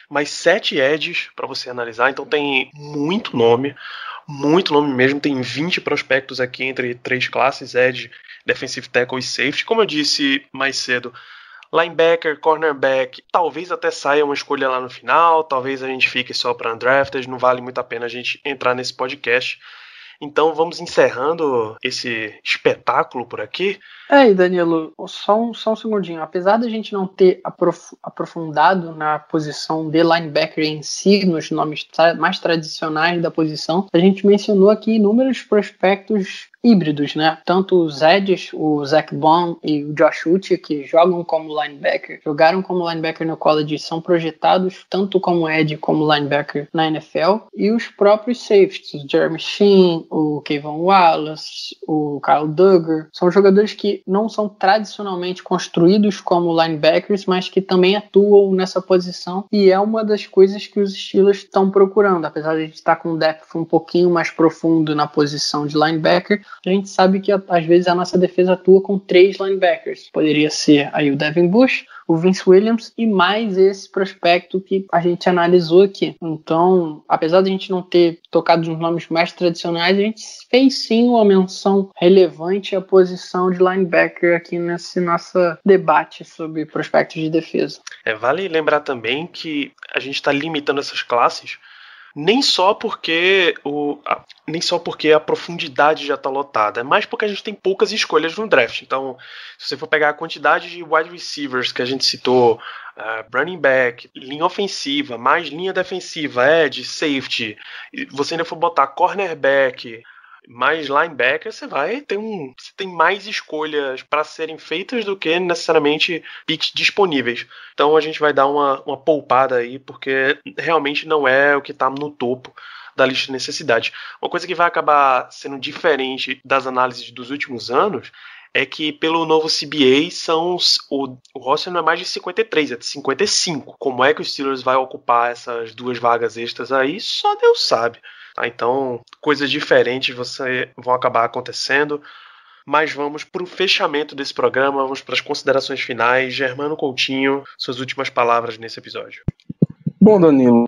mais sete edges para você analisar. Então tem muito nome, muito nome mesmo. Tem 20 prospectos aqui entre três classes: edge, defensive tackle e safety. Como eu disse mais cedo, linebacker, cornerback, talvez até saia uma escolha lá no final, talvez a gente fique só para undrafted, não vale muito a pena a gente entrar nesse podcast. Então vamos encerrando esse espetáculo por aqui. É, Danilo, só um, só um segundinho. Apesar da gente não ter aprof aprofundado na posição de linebacker em si, nos nomes tra mais tradicionais da posição, a gente mencionou aqui inúmeros prospectos híbridos, né? Tanto os Edges, o Zach Bond e o Josh Uche, que jogam como linebacker, jogaram como linebacker no college, são projetados tanto como Edge como linebacker na NFL, e os próprios safeties, o Jeremy Sheen, o Kevin Wallace, o Kyle Duggar, são jogadores que não são tradicionalmente construídos como linebackers, mas que também atuam nessa posição, e é uma das coisas que os Steelers estão procurando, apesar de a gente estar com um depth um pouquinho mais profundo na posição de linebacker, a gente sabe que às vezes a nossa defesa atua com três linebackers. Poderia ser aí o Devin Bush, o Vince Williams e mais esse prospecto que a gente analisou aqui. Então, apesar de a gente não ter tocado nos nomes mais tradicionais, a gente fez sim uma menção relevante à posição de linebacker aqui nesse nosso debate sobre prospectos de defesa. É, vale lembrar também que a gente está limitando essas classes nem só porque o a, nem só porque a profundidade já está lotada, é mais porque a gente tem poucas escolhas no draft. Então, se você for pegar a quantidade de wide receivers que a gente citou, uh, running back, linha ofensiva, mais linha defensiva, edge, safety, você ainda for botar cornerback, mais linebacker, você vai ter um. Você tem mais escolhas para serem feitas do que necessariamente picks disponíveis. Então a gente vai dar uma, uma poupada aí, porque realmente não é o que está no topo da lista de necessidade. Uma coisa que vai acabar sendo diferente das análises dos últimos anos é que pelo novo CBA são o, o roster não é mais de 53, é de 55. Como é que o Steelers vai ocupar essas duas vagas extras aí, só Deus sabe. Tá? Então, coisas diferentes você, vão acabar acontecendo. Mas vamos para o fechamento desse programa, vamos para as considerações finais. Germano Coutinho, suas últimas palavras nesse episódio. Bom, Danilo,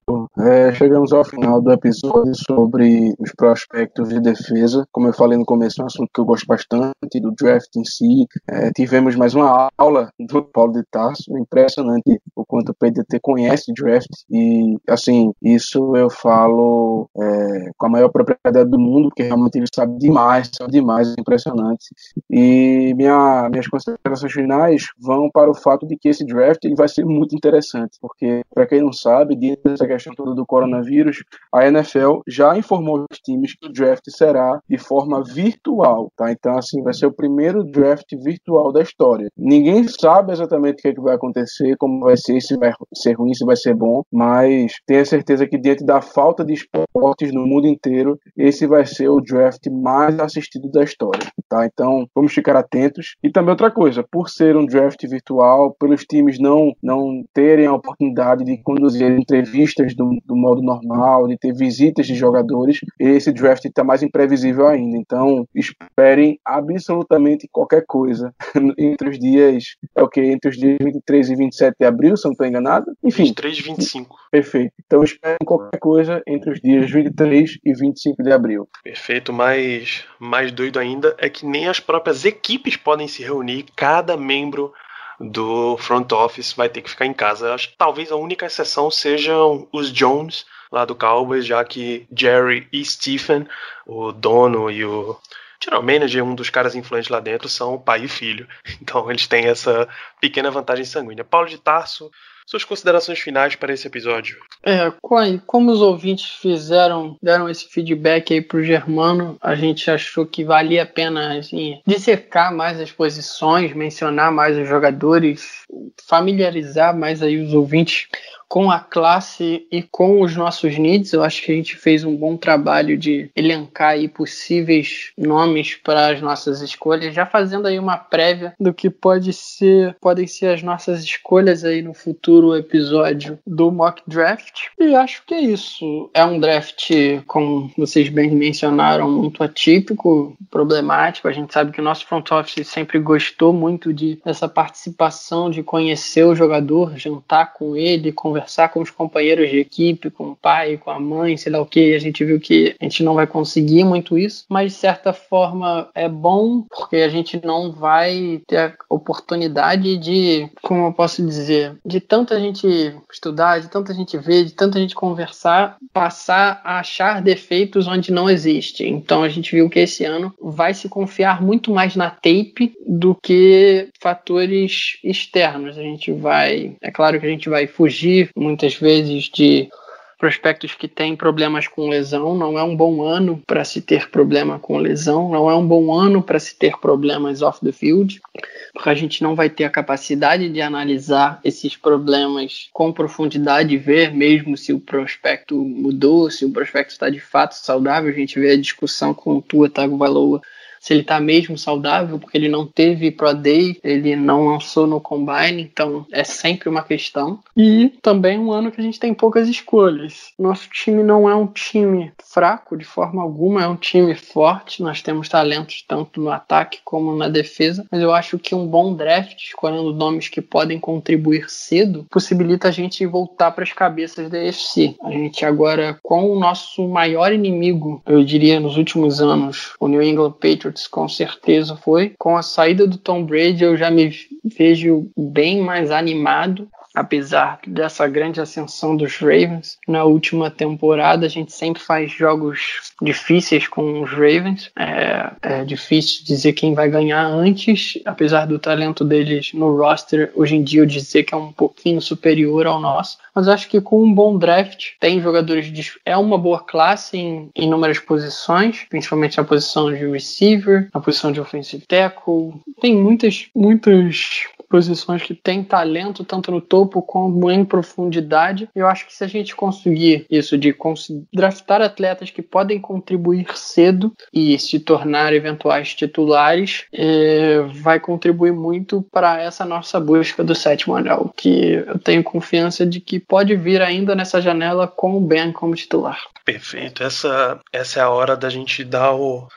é, chegamos ao final do episódio sobre os prospectos de defesa. Como eu falei no começo, é um assunto que eu gosto bastante do draft em si. É, tivemos mais uma aula do Paulo de Tarso, impressionante o quanto o PDT conhece draft e, assim, isso eu falo é, com a maior propriedade do mundo, porque realmente ele sabe demais, sabe demais, é impressionante. E minha, minhas considerações finais vão para o fato de que esse draft ele vai ser muito interessante, porque, para quem não sabe, dentro dessa questão toda do coronavírus, a NFL já informou os times que o draft será de forma virtual, tá? Então, assim, vai ser o primeiro draft virtual da história. Ninguém sabe exatamente o que, é que vai acontecer, como vai ser, se vai ser ruim, se vai ser bom, mas tenha certeza que diante da falta de esportes no mundo inteiro, esse vai ser o draft mais assistido da história, tá? Então, vamos ficar atentos. E também outra coisa, por ser um draft virtual, pelos times não não terem a oportunidade de conduzir entrevistas do, do modo normal, de ter visitas de jogadores, esse draft está mais imprevisível ainda. Então, esperem absolutamente qualquer coisa entre os dias, é o que? Entre os dias 23 e 27 de abril, se não estou enganado. Enfim. 23 e 25. Perfeito. Então, esperem qualquer coisa entre os dias 23 e 25 de abril. Perfeito. Mais, mais doido ainda é que nem as próprias equipes podem se reunir, cada membro do front office vai ter que ficar em casa. Acho que talvez a única exceção sejam os Jones lá do Cowboys, já que Jerry e Stephen, o dono e o general manager, um dos caras influentes lá dentro, são pai e filho. Então eles têm essa pequena vantagem sanguínea. Paulo de Tarso, suas considerações finais para esse episódio. É, como os ouvintes fizeram, deram esse feedback aí pro Germano, a gente achou que valia a pena assim, dissecar mais as posições, mencionar mais os jogadores, familiarizar mais aí os ouvintes com a classe e com os nossos needs. Eu acho que a gente fez um bom trabalho de elencar aí possíveis nomes para as nossas escolhas, já fazendo aí uma prévia do que pode ser, podem ser as nossas escolhas aí no futuro episódio do mock draft. E acho que é isso. É um draft, como vocês bem mencionaram, muito atípico, problemático. A gente sabe que o nosso front office sempre gostou muito de dessa participação, de conhecer o jogador, jantar com ele, conversar conversar com os companheiros de equipe, com o pai, com a mãe, sei lá o que. A gente viu que a gente não vai conseguir muito isso, mas de certa forma é bom porque a gente não vai ter a oportunidade de, como eu posso dizer, de tanta gente estudar, de tanta gente ver, de tanta gente conversar, passar a achar defeitos onde não existe. Então a gente viu que esse ano vai se confiar muito mais na tape do que fatores externos. A gente vai, é claro que a gente vai fugir muitas vezes de prospectos que têm problemas com lesão. Não é um bom ano para se ter problema com lesão, não é um bom ano para se ter problemas off the field, porque a gente não vai ter a capacidade de analisar esses problemas com profundidade e ver mesmo se o prospecto mudou, se o prospecto está de fato saudável. A gente vê a discussão com o Tua Tagovailoa se ele está mesmo saudável, porque ele não teve Pro Day, ele não lançou no Combine, então é sempre uma questão. E também um ano que a gente tem poucas escolhas. Nosso time não é um time fraco de forma alguma, é um time forte. Nós temos talentos tanto no ataque como na defesa, mas eu acho que um bom draft, escolhendo nomes que podem contribuir cedo, possibilita a gente voltar para as cabeças da UFC. A gente agora, com o nosso maior inimigo, eu diria, nos últimos anos, o New England Patriots Patriots com certeza foi. Com a saída do Tom Brady, eu já me vejo bem mais animado apesar dessa grande ascensão dos Ravens. Na última temporada, a gente sempre faz jogos difíceis com os Ravens. É, é, difícil dizer quem vai ganhar antes, apesar do talento deles no roster. Hoje em dia, eu dizer que é um pouquinho superior ao nosso. Mas acho que com um bom draft, tem jogadores de. É uma boa classe em inúmeras posições, principalmente na posição de receiver, na posição de offensive tackle. Tem muitas, muitas posições que têm talento tanto no topo como em profundidade. Eu acho que se a gente conseguir isso de draftar atletas que podem contribuir cedo e se tornar eventuais titulares, é, vai contribuir muito para essa nossa busca do sétimo anel, que eu tenho confiança de que pode vir ainda nessa janela com o Ben como titular. Perfeito. Essa, essa é a hora da gente dar o,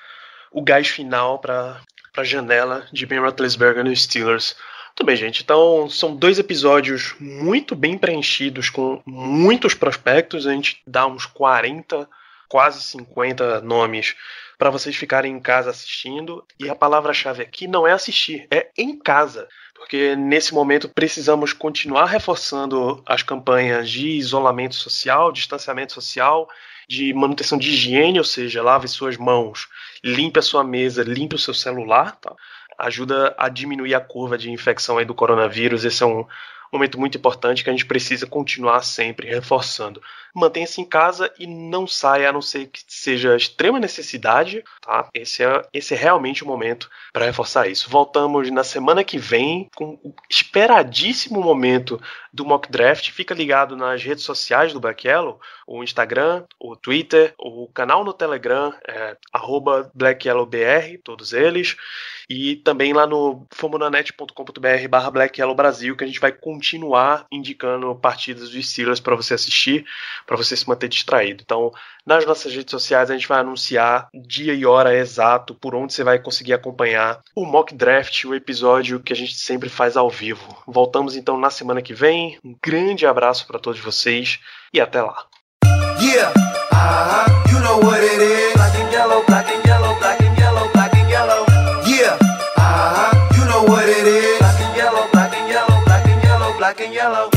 o gás final para a janela de Ben Roethlisberger nos Steelers. Muito bem, gente. Então, são dois episódios muito bem preenchidos, com muitos prospectos. A gente dá uns 40, quase 50 nomes para vocês ficarem em casa assistindo. E a palavra-chave aqui não é assistir, é em casa. Porque nesse momento precisamos continuar reforçando as campanhas de isolamento social, distanciamento social, de manutenção de higiene, ou seja, lave suas mãos, limpe a sua mesa, limpe o seu celular. Tá? Ajuda a diminuir a curva de infecção aí do coronavírus. Esse é um momento muito importante que a gente precisa continuar sempre reforçando. Mantenha-se em casa e não saia, a não ser que seja extrema necessidade, tá? Esse é, esse é realmente o momento para reforçar isso. Voltamos na semana que vem com o esperadíssimo momento do mock draft. Fica ligado nas redes sociais do Black Yellow, o Instagram, o Twitter, o canal no Telegram, é, BlackYellowBR, todos eles e também lá no fomonanet.com.br barra Black Yellow Brasil, que a gente vai continuar indicando partidas dos Steelers para você assistir, para você se manter distraído. Então, nas nossas redes sociais a gente vai anunciar dia e hora exato por onde você vai conseguir acompanhar o mock draft, o episódio que a gente sempre faz ao vivo. Voltamos então na semana que vem. Um grande abraço para todos vocês e até lá. Yeah, uh -huh. you know black and yellow,